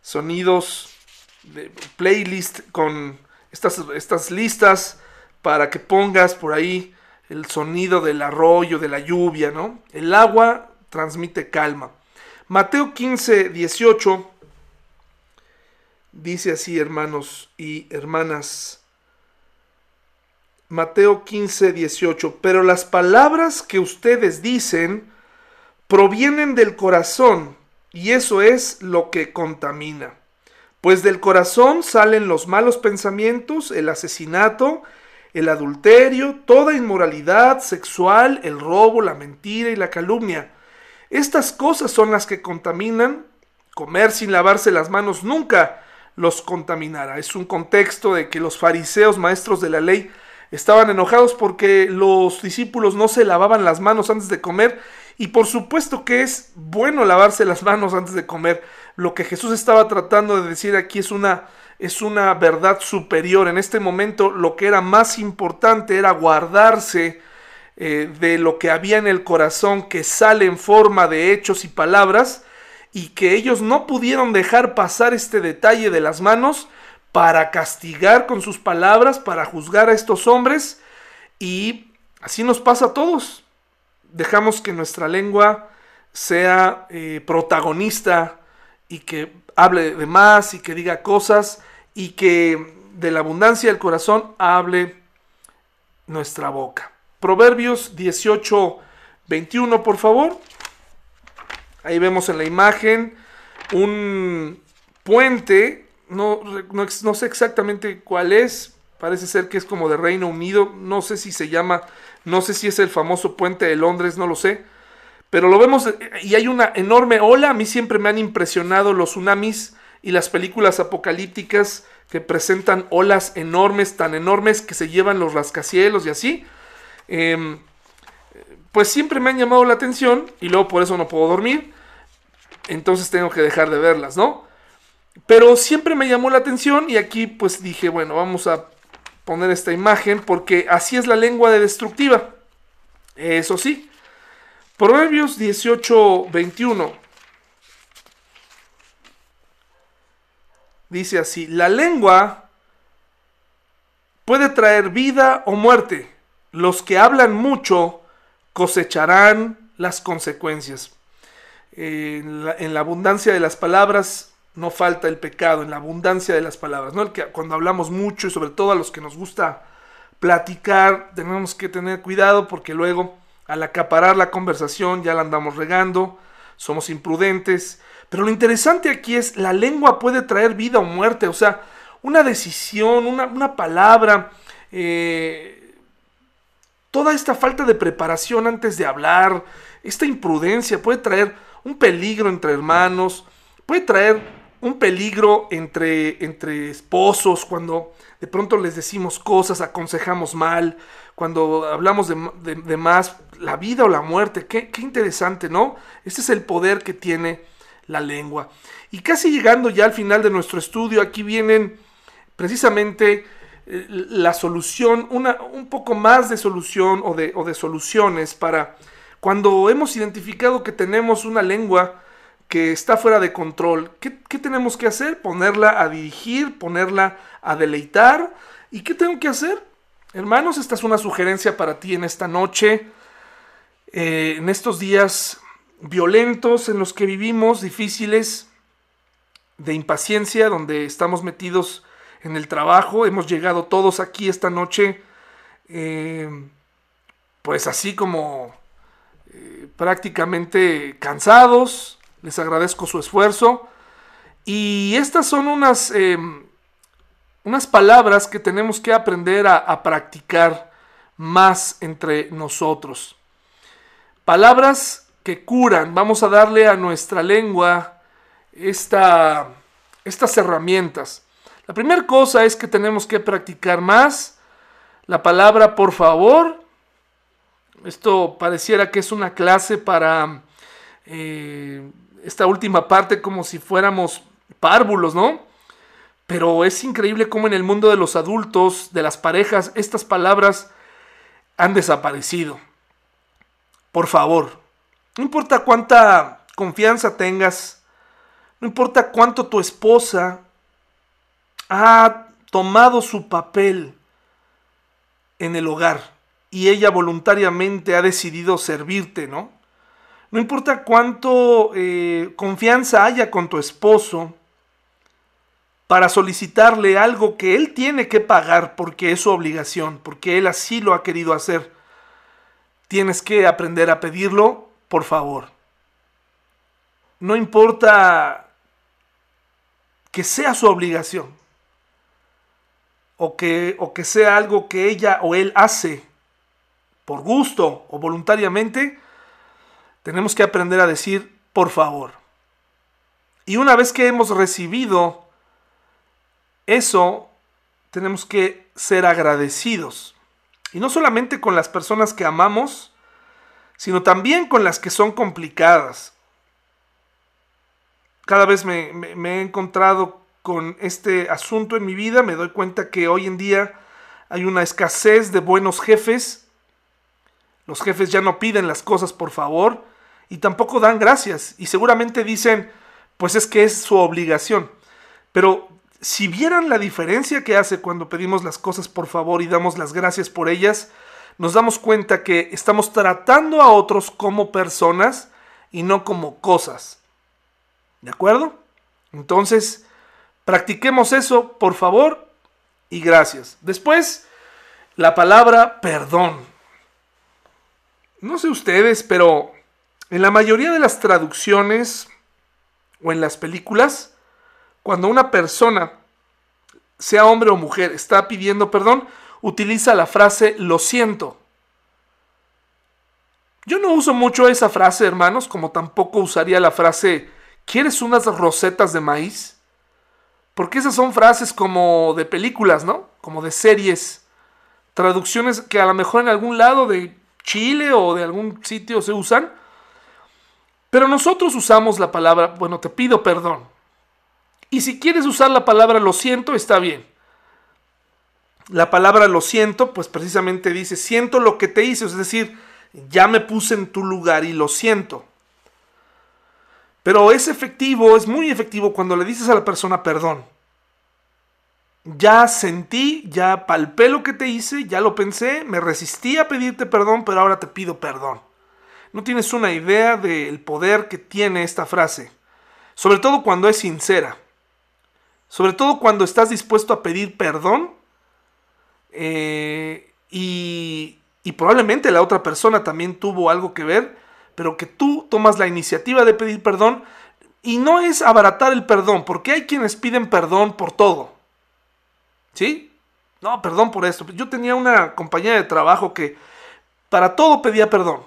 sonidos de playlist con estas, estas listas para que pongas por ahí el sonido del arroyo, de la lluvia, ¿no? El agua transmite calma. Mateo 15, 18 dice así, hermanos y hermanas. Mateo 15, 18. Pero las palabras que ustedes dicen provienen del corazón, y eso es lo que contamina. Pues del corazón salen los malos pensamientos, el asesinato, el adulterio, toda inmoralidad sexual, el robo, la mentira y la calumnia. Estas cosas son las que contaminan. Comer sin lavarse las manos nunca los contaminará. Es un contexto de que los fariseos, maestros de la ley, estaban enojados porque los discípulos no se lavaban las manos antes de comer. Y por supuesto que es bueno lavarse las manos antes de comer. Lo que Jesús estaba tratando de decir aquí es una es una verdad superior. En este momento lo que era más importante era guardarse eh, de lo que había en el corazón que sale en forma de hechos y palabras y que ellos no pudieron dejar pasar este detalle de las manos para castigar con sus palabras, para juzgar a estos hombres y así nos pasa a todos. Dejamos que nuestra lengua sea eh, protagonista y que hable de más y que diga cosas y que de la abundancia del corazón hable nuestra boca. Proverbios 18, 21, por favor. Ahí vemos en la imagen un puente, no, no, no, sé exactamente cuál es, parece ser que es como de Reino Unido, no sé si se llama, no sé si es el famoso puente de Londres, no lo sé, pero lo vemos y hay una enorme ola, a mí siempre me han impresionado los tsunamis y las películas apocalípticas que presentan olas enormes, tan enormes que se llevan los rascacielos y así, em, pues siempre me han llamado la atención y luego por eso no puedo dormir, entonces tengo que dejar de verlas, ¿no? Pero siempre me llamó la atención y aquí pues dije, bueno, vamos a poner esta imagen porque así es la lengua de destructiva. Eso sí, Proverbios 18, 21. Dice así, la lengua puede traer vida o muerte. Los que hablan mucho cosecharán las consecuencias. en, la, abundancia de las palabras no falta el pecado, en la abundancia de las palabras. ¿no? El que, cuando hablamos mucho y sobre todo a los que nos gusta platicar, tenemos que tener cuidado porque luego al acaparar la conversación ya la andamos regando, somos imprudentes. Pero lo interesante aquí es, la lengua puede traer vida o muerte, o sea, una decisión, una, palabra, eh, toda esta falta de preparación antes de hablar, esta imprudencia puede traer un peligro entre hermanos, puede traer un peligro entre, entre esposos cuando de pronto les decimos cosas, aconsejamos mal, cuando hablamos de, más, la vida o la muerte, qué, qué, interesante, ¿no? Este es el poder que tiene la lengua. Y casi llegando ya al final de nuestro estudio, aquí vienen precisamente la solución, una, un poco más de solución o de, o de soluciones para cuando hemos identificado que tenemos una lengua que está fuera de control, ¿qué, tenemos que hacer? Ponerla a dirigir, ponerla a deleitar. ¿Y qué tengo que hacer? Hermanos, esta es una sugerencia para ti en esta noche, eh, en estos días violentos en los que vivimos, difíciles, de impaciencia, donde estamos metidos en el trabajo. Hemos llegado todos aquí esta noche, eh, pues así como prácticamente cansados. Les agradezco su esfuerzo. Y estas son unas, em, unas palabras que tenemos que aprender a, practicar más entre nosotros. Palabras que curan. Vamos a darle a nuestra lengua esta, estas herramientas. La primera cosa es que tenemos que practicar más la palabra por favor esto pareciera que es una clase para eh, esta última parte como si fuéramos párvulos, ¿no? Pero es increíble cómo en el mundo de los adultos, de las parejas, estas palabras han desaparecido. Por favor, no importa cuánta confianza tengas, no importa cuánto tu esposa ha tomado su papel en el hogar y ella voluntariamente ha decidido servirte, ¿no? No importa cuánto eh, confianza haya con tu esposo para solicitarle algo que él tiene que pagar porque es su obligación, porque él así lo ha querido hacer. Tienes que aprender a pedirlo, por favor. No importa que sea su obligación o que, o que sea algo que ella o él hace por gusto o voluntariamente, tenemos que aprender a decir por favor. Y una vez que hemos recibido eso, tenemos que ser agradecidos. Y no solamente con las personas que amamos, sino también con las que son complicadas. Cada vez me, he encontrado con este asunto en mi vida, me doy cuenta que hoy en día hay una escasez de buenos jefes los jefes ya no piden las cosas por favor y tampoco dan gracias y seguramente dicen, pues es que es su obligación. Pero si vieran la diferencia que hace cuando pedimos las cosas por favor y damos las gracias por ellas, nos damos cuenta que estamos tratando a otros como personas y no como cosas. ¿De acuerdo? Entonces, practiquemos eso, por favor, y gracias. Después, la palabra perdón. No sé ustedes, pero en la mayoría de las traducciones o en las películas, cuando una persona, sea hombre o mujer, está pidiendo perdón, utiliza la frase lo siento. Yo no uso mucho esa frase, hermanos, como tampoco usaría la frase ¿quieres unas rosetas de maíz? Porque esas son frases como de películas, ¿no? Como de series. Traducciones que a lo mejor en algún lado de Chile o de algún sitio se usan. Pero nosotros usamos la palabra, bueno, te pido perdón. Y si quieres usar la palabra lo siento, está bien. La palabra lo siento, pues precisamente dice, siento lo que te hice, es decir, ya me puse en tu lugar y lo siento. Pero es efectivo, es muy efectivo cuando le dices a la persona perdón. Ya sentí, ya palpé lo que te hice, ya lo pensé, me resistí a pedirte perdón, pero ahora te pido perdón. No tienes una idea del poder que tiene esta frase, sobre todo cuando es sincera, sobre todo cuando estás dispuesto a pedir perdón eh, y, y probablemente la otra persona también tuvo algo que ver, pero que tú tomas la iniciativa de pedir perdón y no es abaratar el perdón, porque hay quienes piden perdón por todo. ¿Sí? No, perdón por esto. Yo tenía una compañía de trabajo que para todo pedía perdón.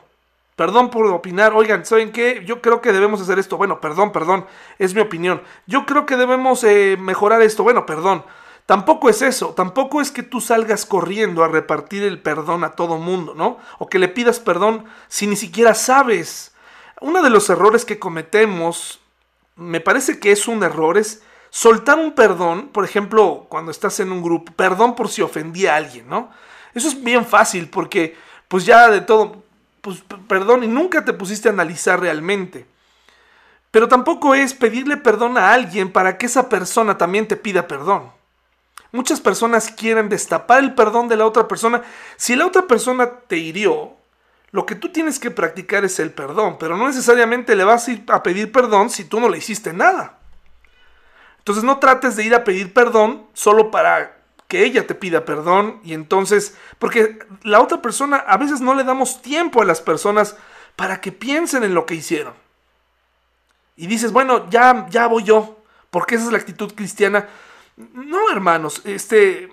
Perdón por opinar. Oigan, ¿saben qué? Yo creo que debemos hacer esto. Bueno, perdón, perdón. Es mi opinión. Yo creo que debemos eh, mejorar esto. Bueno, perdón. Tampoco es eso, tampoco es que tú salgas corriendo a repartir el perdón a todo mundo, ¿no? O que le pidas perdón si ni siquiera sabes. Uno de los errores que cometemos, me parece que es un error, es soltar un perdón, por ejemplo, cuando estás en un grupo, perdón por si ofendí a alguien, ¿no? Eso es bien fácil porque pues ya de todo, pues perdón y nunca te pusiste a analizar realmente. Pero tampoco es pedirle perdón a alguien para que esa persona también te pida perdón. Muchas personas quieren destapar el perdón de la otra persona. Si la otra persona te hirió, lo que tú tienes que practicar es el perdón, pero no necesariamente le vas a ir a pedir perdón si tú no le hiciste nada. Entonces no trates de ir a pedir perdón solo para que ella te pida perdón y entonces, porque la otra persona a veces no le damos tiempo a las personas para que piensen en lo que hicieron. Y dices, bueno, ya, ya voy yo, porque esa es la actitud cristiana. No, hermanos, este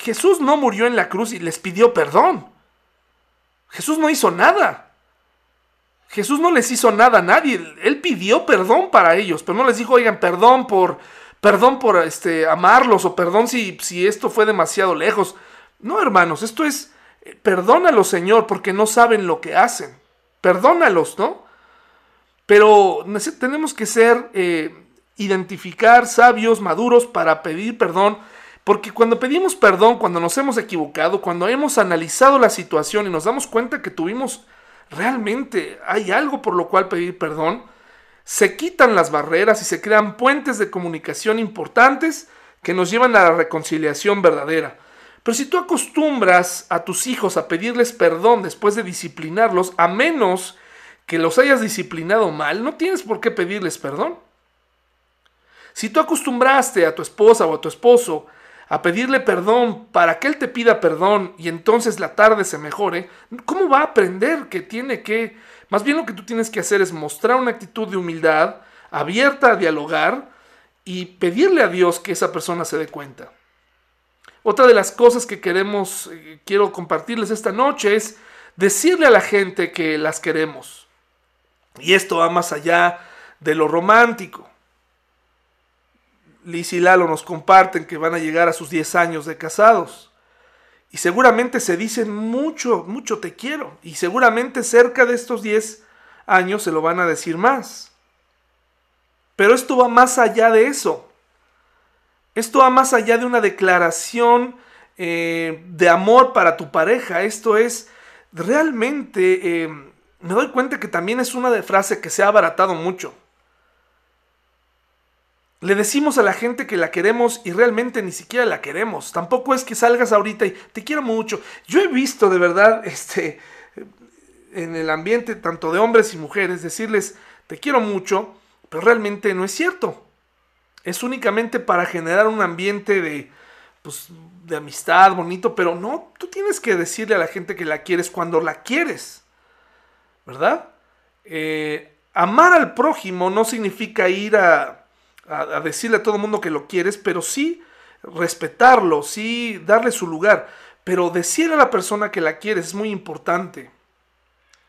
Jesús no murió en la cruz y les pidió perdón. Jesús no hizo nada. Jesús no les hizo nada a nadie. Él pidió perdón para ellos, pero no les dijo, oigan, perdón por, perdón por este, amarlos o perdón si, si esto fue demasiado lejos. No, hermanos, esto es, eh, perdónalos, Señor, porque no saben lo que hacen. Perdónalos, ¿no? Pero tenemos que ser eh, identificar sabios, maduros para pedir perdón, porque cuando pedimos perdón, cuando nos hemos equivocado, cuando hemos analizado la situación y nos damos cuenta que tuvimos realmente, hay algo por lo cual pedir perdón, se quitan las barreras y se crean puentes de comunicación importantes que nos llevan a la reconciliación verdadera. Pero si tú acostumbras a tus hijos a pedirles perdón después de disciplinarlos, a menos que los hayas disciplinado mal, no tienes por qué pedirles perdón. Si tú acostumbraste a tu esposa o a tu esposo a pedirle perdón para que él te pida perdón y entonces la tarde se mejore, ¿cómo va a aprender que tiene que... Más bien lo que tú tienes que hacer es mostrar una actitud de humildad, abierta a dialogar y pedirle a Dios que esa persona se dé cuenta. Otra de las cosas que queremos, eh, quiero compartirles esta noche es decirle a la gente que las queremos. Y esto va más allá de lo romántico. Liz y Lalo nos comparten que van a llegar a sus 10 años de casados. Y seguramente se dicen mucho, mucho te quiero. Y seguramente cerca de estos 10 años se lo van a decir más. Pero esto va más allá de eso. Esto va más allá de una declaración eh, de amor para tu pareja. Esto es realmente, eh, me doy cuenta que también es una frase que se ha abaratado mucho. Le decimos a la gente que la queremos y realmente ni siquiera la queremos. Tampoco es que salgas ahorita y te quiero mucho. Yo he visto de verdad (laughs) este en el ambiente tanto de hombres y mujeres decirles te quiero mucho, pero realmente no es cierto. Es únicamente para generar un ambiente de pues, de amistad bonito, pero no, tú tienes que decirle a la gente que la quieres cuando la quieres. ¿Verdad? Eh, amar al prójimo no significa ir a a, decirle a todo mundo que lo quieres, pero sí respetarlo, sí darle su lugar. Pero decirle a la persona que la quieres es muy importante.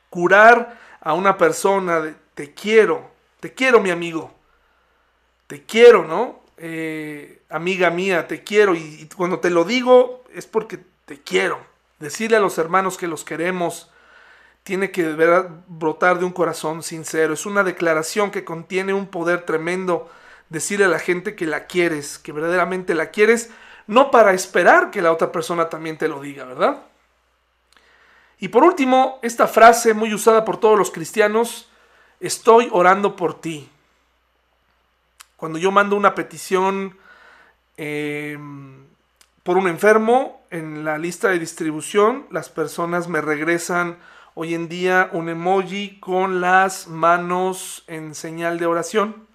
Curar a una persona de te quiero, te quiero mi amigo, te quiero, ¿no? Eh, amiga mía, te quiero. Y, cuando te lo digo es porque te quiero. Decirle a los hermanos que los queremos tiene que brotar de un corazón sincero. Es una declaración que contiene un poder tremendo decirle a la gente que la quieres, que verdaderamente la quieres, no para esperar que la otra persona también te lo diga, ¿verdad? Y por último, esta frase muy usada por todos los cristianos, estoy orando por ti. Cuando yo mando una petición em, por un enfermo, en la lista de distribución, las personas me regresan hoy en día un emoji con las manos en señal de oración.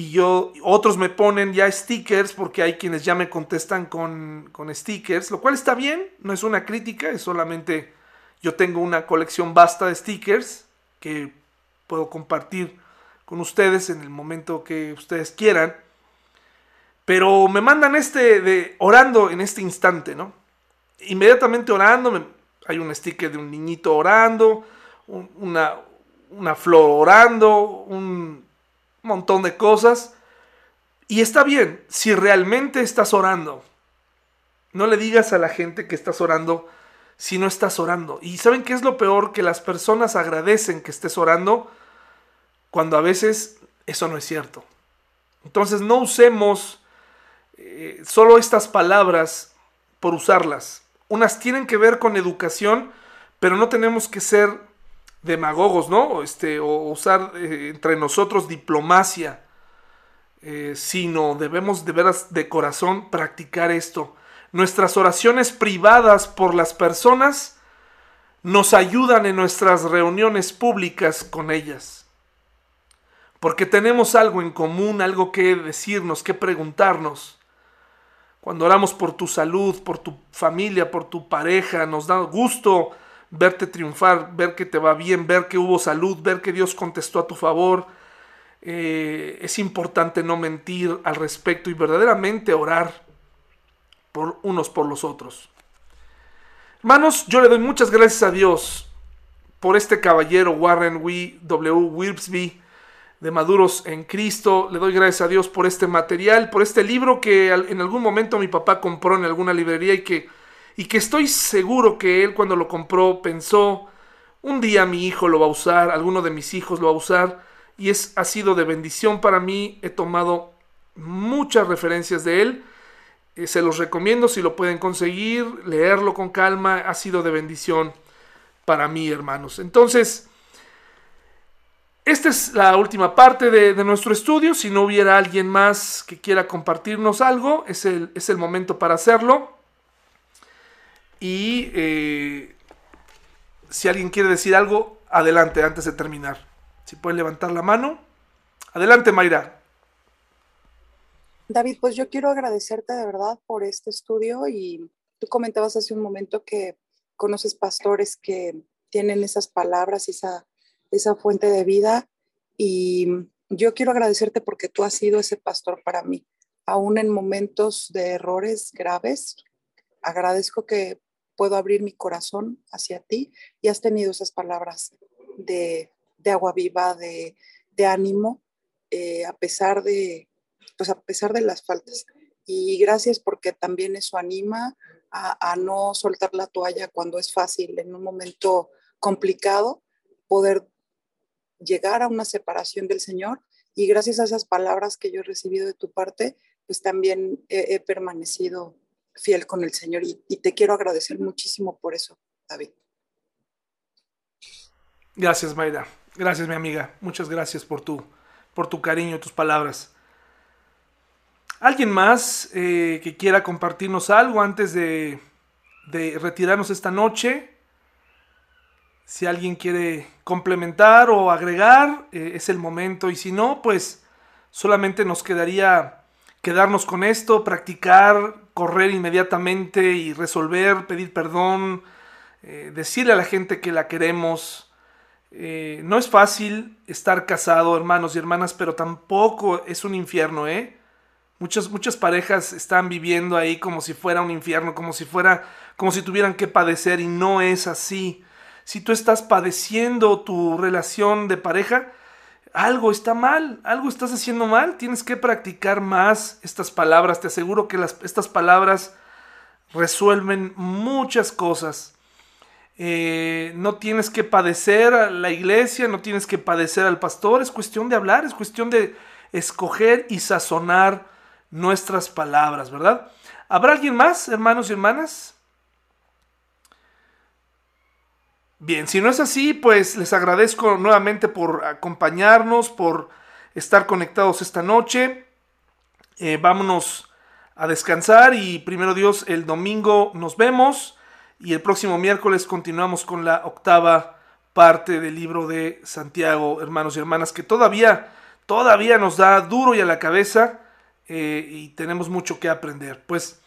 Y yo, otros me ponen ya stickers porque hay quienes ya me contestan con, con stickers, lo cual está bien, no es una crítica, es solamente yo tengo una colección vasta de stickers que puedo compartir con ustedes en el momento que ustedes quieran. Pero me mandan este de orando en este instante, ¿no? Inmediatamente orando, hay un sticker de un niñito orando, una, una flor orando, un montón de cosas. Y está bien, si realmente estás orando, no le digas a la gente que estás orando si no estás orando. Y ¿saben qué es lo peor? Que las personas agradecen que estés orando cuando a veces eso no es cierto. Entonces no usemos eh, solo estas palabras por usarlas. Unas tienen que ver con educación, pero no tenemos que ser demagogos, ¿no? Este, o usar eh, entre nosotros diplomacia, eh, sino debemos de veras de corazón practicar esto nuestras oraciones privadas por las personas nos ayudan en nuestras reuniones públicas con ellas. Porque tenemos algo en común, algo que decirnos, que preguntarnos. Cuando oramos por tu salud, por tu familia, por tu pareja, nos da gusto verte triunfar, ver que te va bien, ver que hubo salud, ver que Dios contestó a tu favor. Eh, es importante no mentir al respecto y verdaderamente orar por unos por los otros. Hermanos, yo le doy muchas gracias a Dios por este caballero Warren W. Wilsby de Maduros en Cristo. Le doy gracias a Dios por este material, por este libro que en algún momento mi papá compró en alguna librería y que, y que estoy seguro que él cuando lo compró pensó, un día mi hijo lo va a usar, alguno de mis hijos lo va a usar y es, ha sido de bendición para mí. He tomado muchas referencias de él eh, se los recomiendo si lo pueden conseguir, leerlo con calma, ha sido de bendición para mí, hermanos. Entonces, esta es la última parte de, nuestro estudio. Si no hubiera alguien más que quiera compartirnos algo, es el, es el momento para hacerlo. Y eh, si alguien quiere decir algo, adelante antes de terminar. Si pueden levantar la mano. Adelante, Mayra. David, pues yo quiero agradecerte de verdad por este estudio y tú comentabas hace un momento que conoces pastores que tienen esas palabras, esa, esa fuente de vida y yo quiero agradecerte porque tú has sido ese pastor para mí, aún en momentos de errores graves. Agradezco que puedo abrir mi corazón hacia ti y has tenido esas palabras de, agua viva, de, ánimo, eh, a pesar de pues a pesar de las faltas. Y gracias porque también eso anima a, no soltar la toalla cuando es fácil en un momento complicado poder llegar a una separación del Señor. Y gracias a esas palabras que yo he recibido de tu parte, pues también he, permanecido fiel con el Señor y, te quiero agradecer muchísimo por eso, David. Gracias, Mayra. Gracias, mi amiga. Muchas gracias por tu, por tu cariño y tus palabras. ¿Alguien más eh, que quiera compartirnos algo antes de, retirarnos esta noche? Si alguien quiere complementar o agregar, eh, es el momento. Y si no, pues solamente nos quedaría quedarnos con esto, practicar, correr inmediatamente y resolver, pedir perdón, eh, decirle a la gente que la queremos. no es fácil estar casado, hermanos y hermanas, pero tampoco es un infierno, ¿eh? Muchas, muchas parejas están viviendo ahí como si fuera un infierno, como si fuera, como si tuvieran que padecer y no es así. Si tú estás padeciendo tu relación de pareja, algo está mal, algo estás haciendo mal, tienes que practicar más estas palabras. Te aseguro que las, estas palabras resuelven muchas cosas. Eh, no tienes que padecer a la iglesia, no tienes que padecer al pastor, es cuestión de hablar, es cuestión de escoger y sazonar nuestras palabras, ¿verdad? ¿Habrá alguien más, hermanos y hermanas? Bien, si no es así, pues les agradezco nuevamente por acompañarnos, por estar conectados esta noche. Eh, vámonos a descansar y primero Dios, el domingo nos vemos y el próximo miércoles continuamos con la octava parte del libro de Santiago, hermanos y hermanas, que todavía, todavía nos da duro y a la cabeza eh, y tenemos mucho que aprender. Pues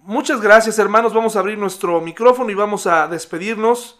muchas gracias hermanos, vamos a abrir nuestro micrófono y vamos a despedirnos.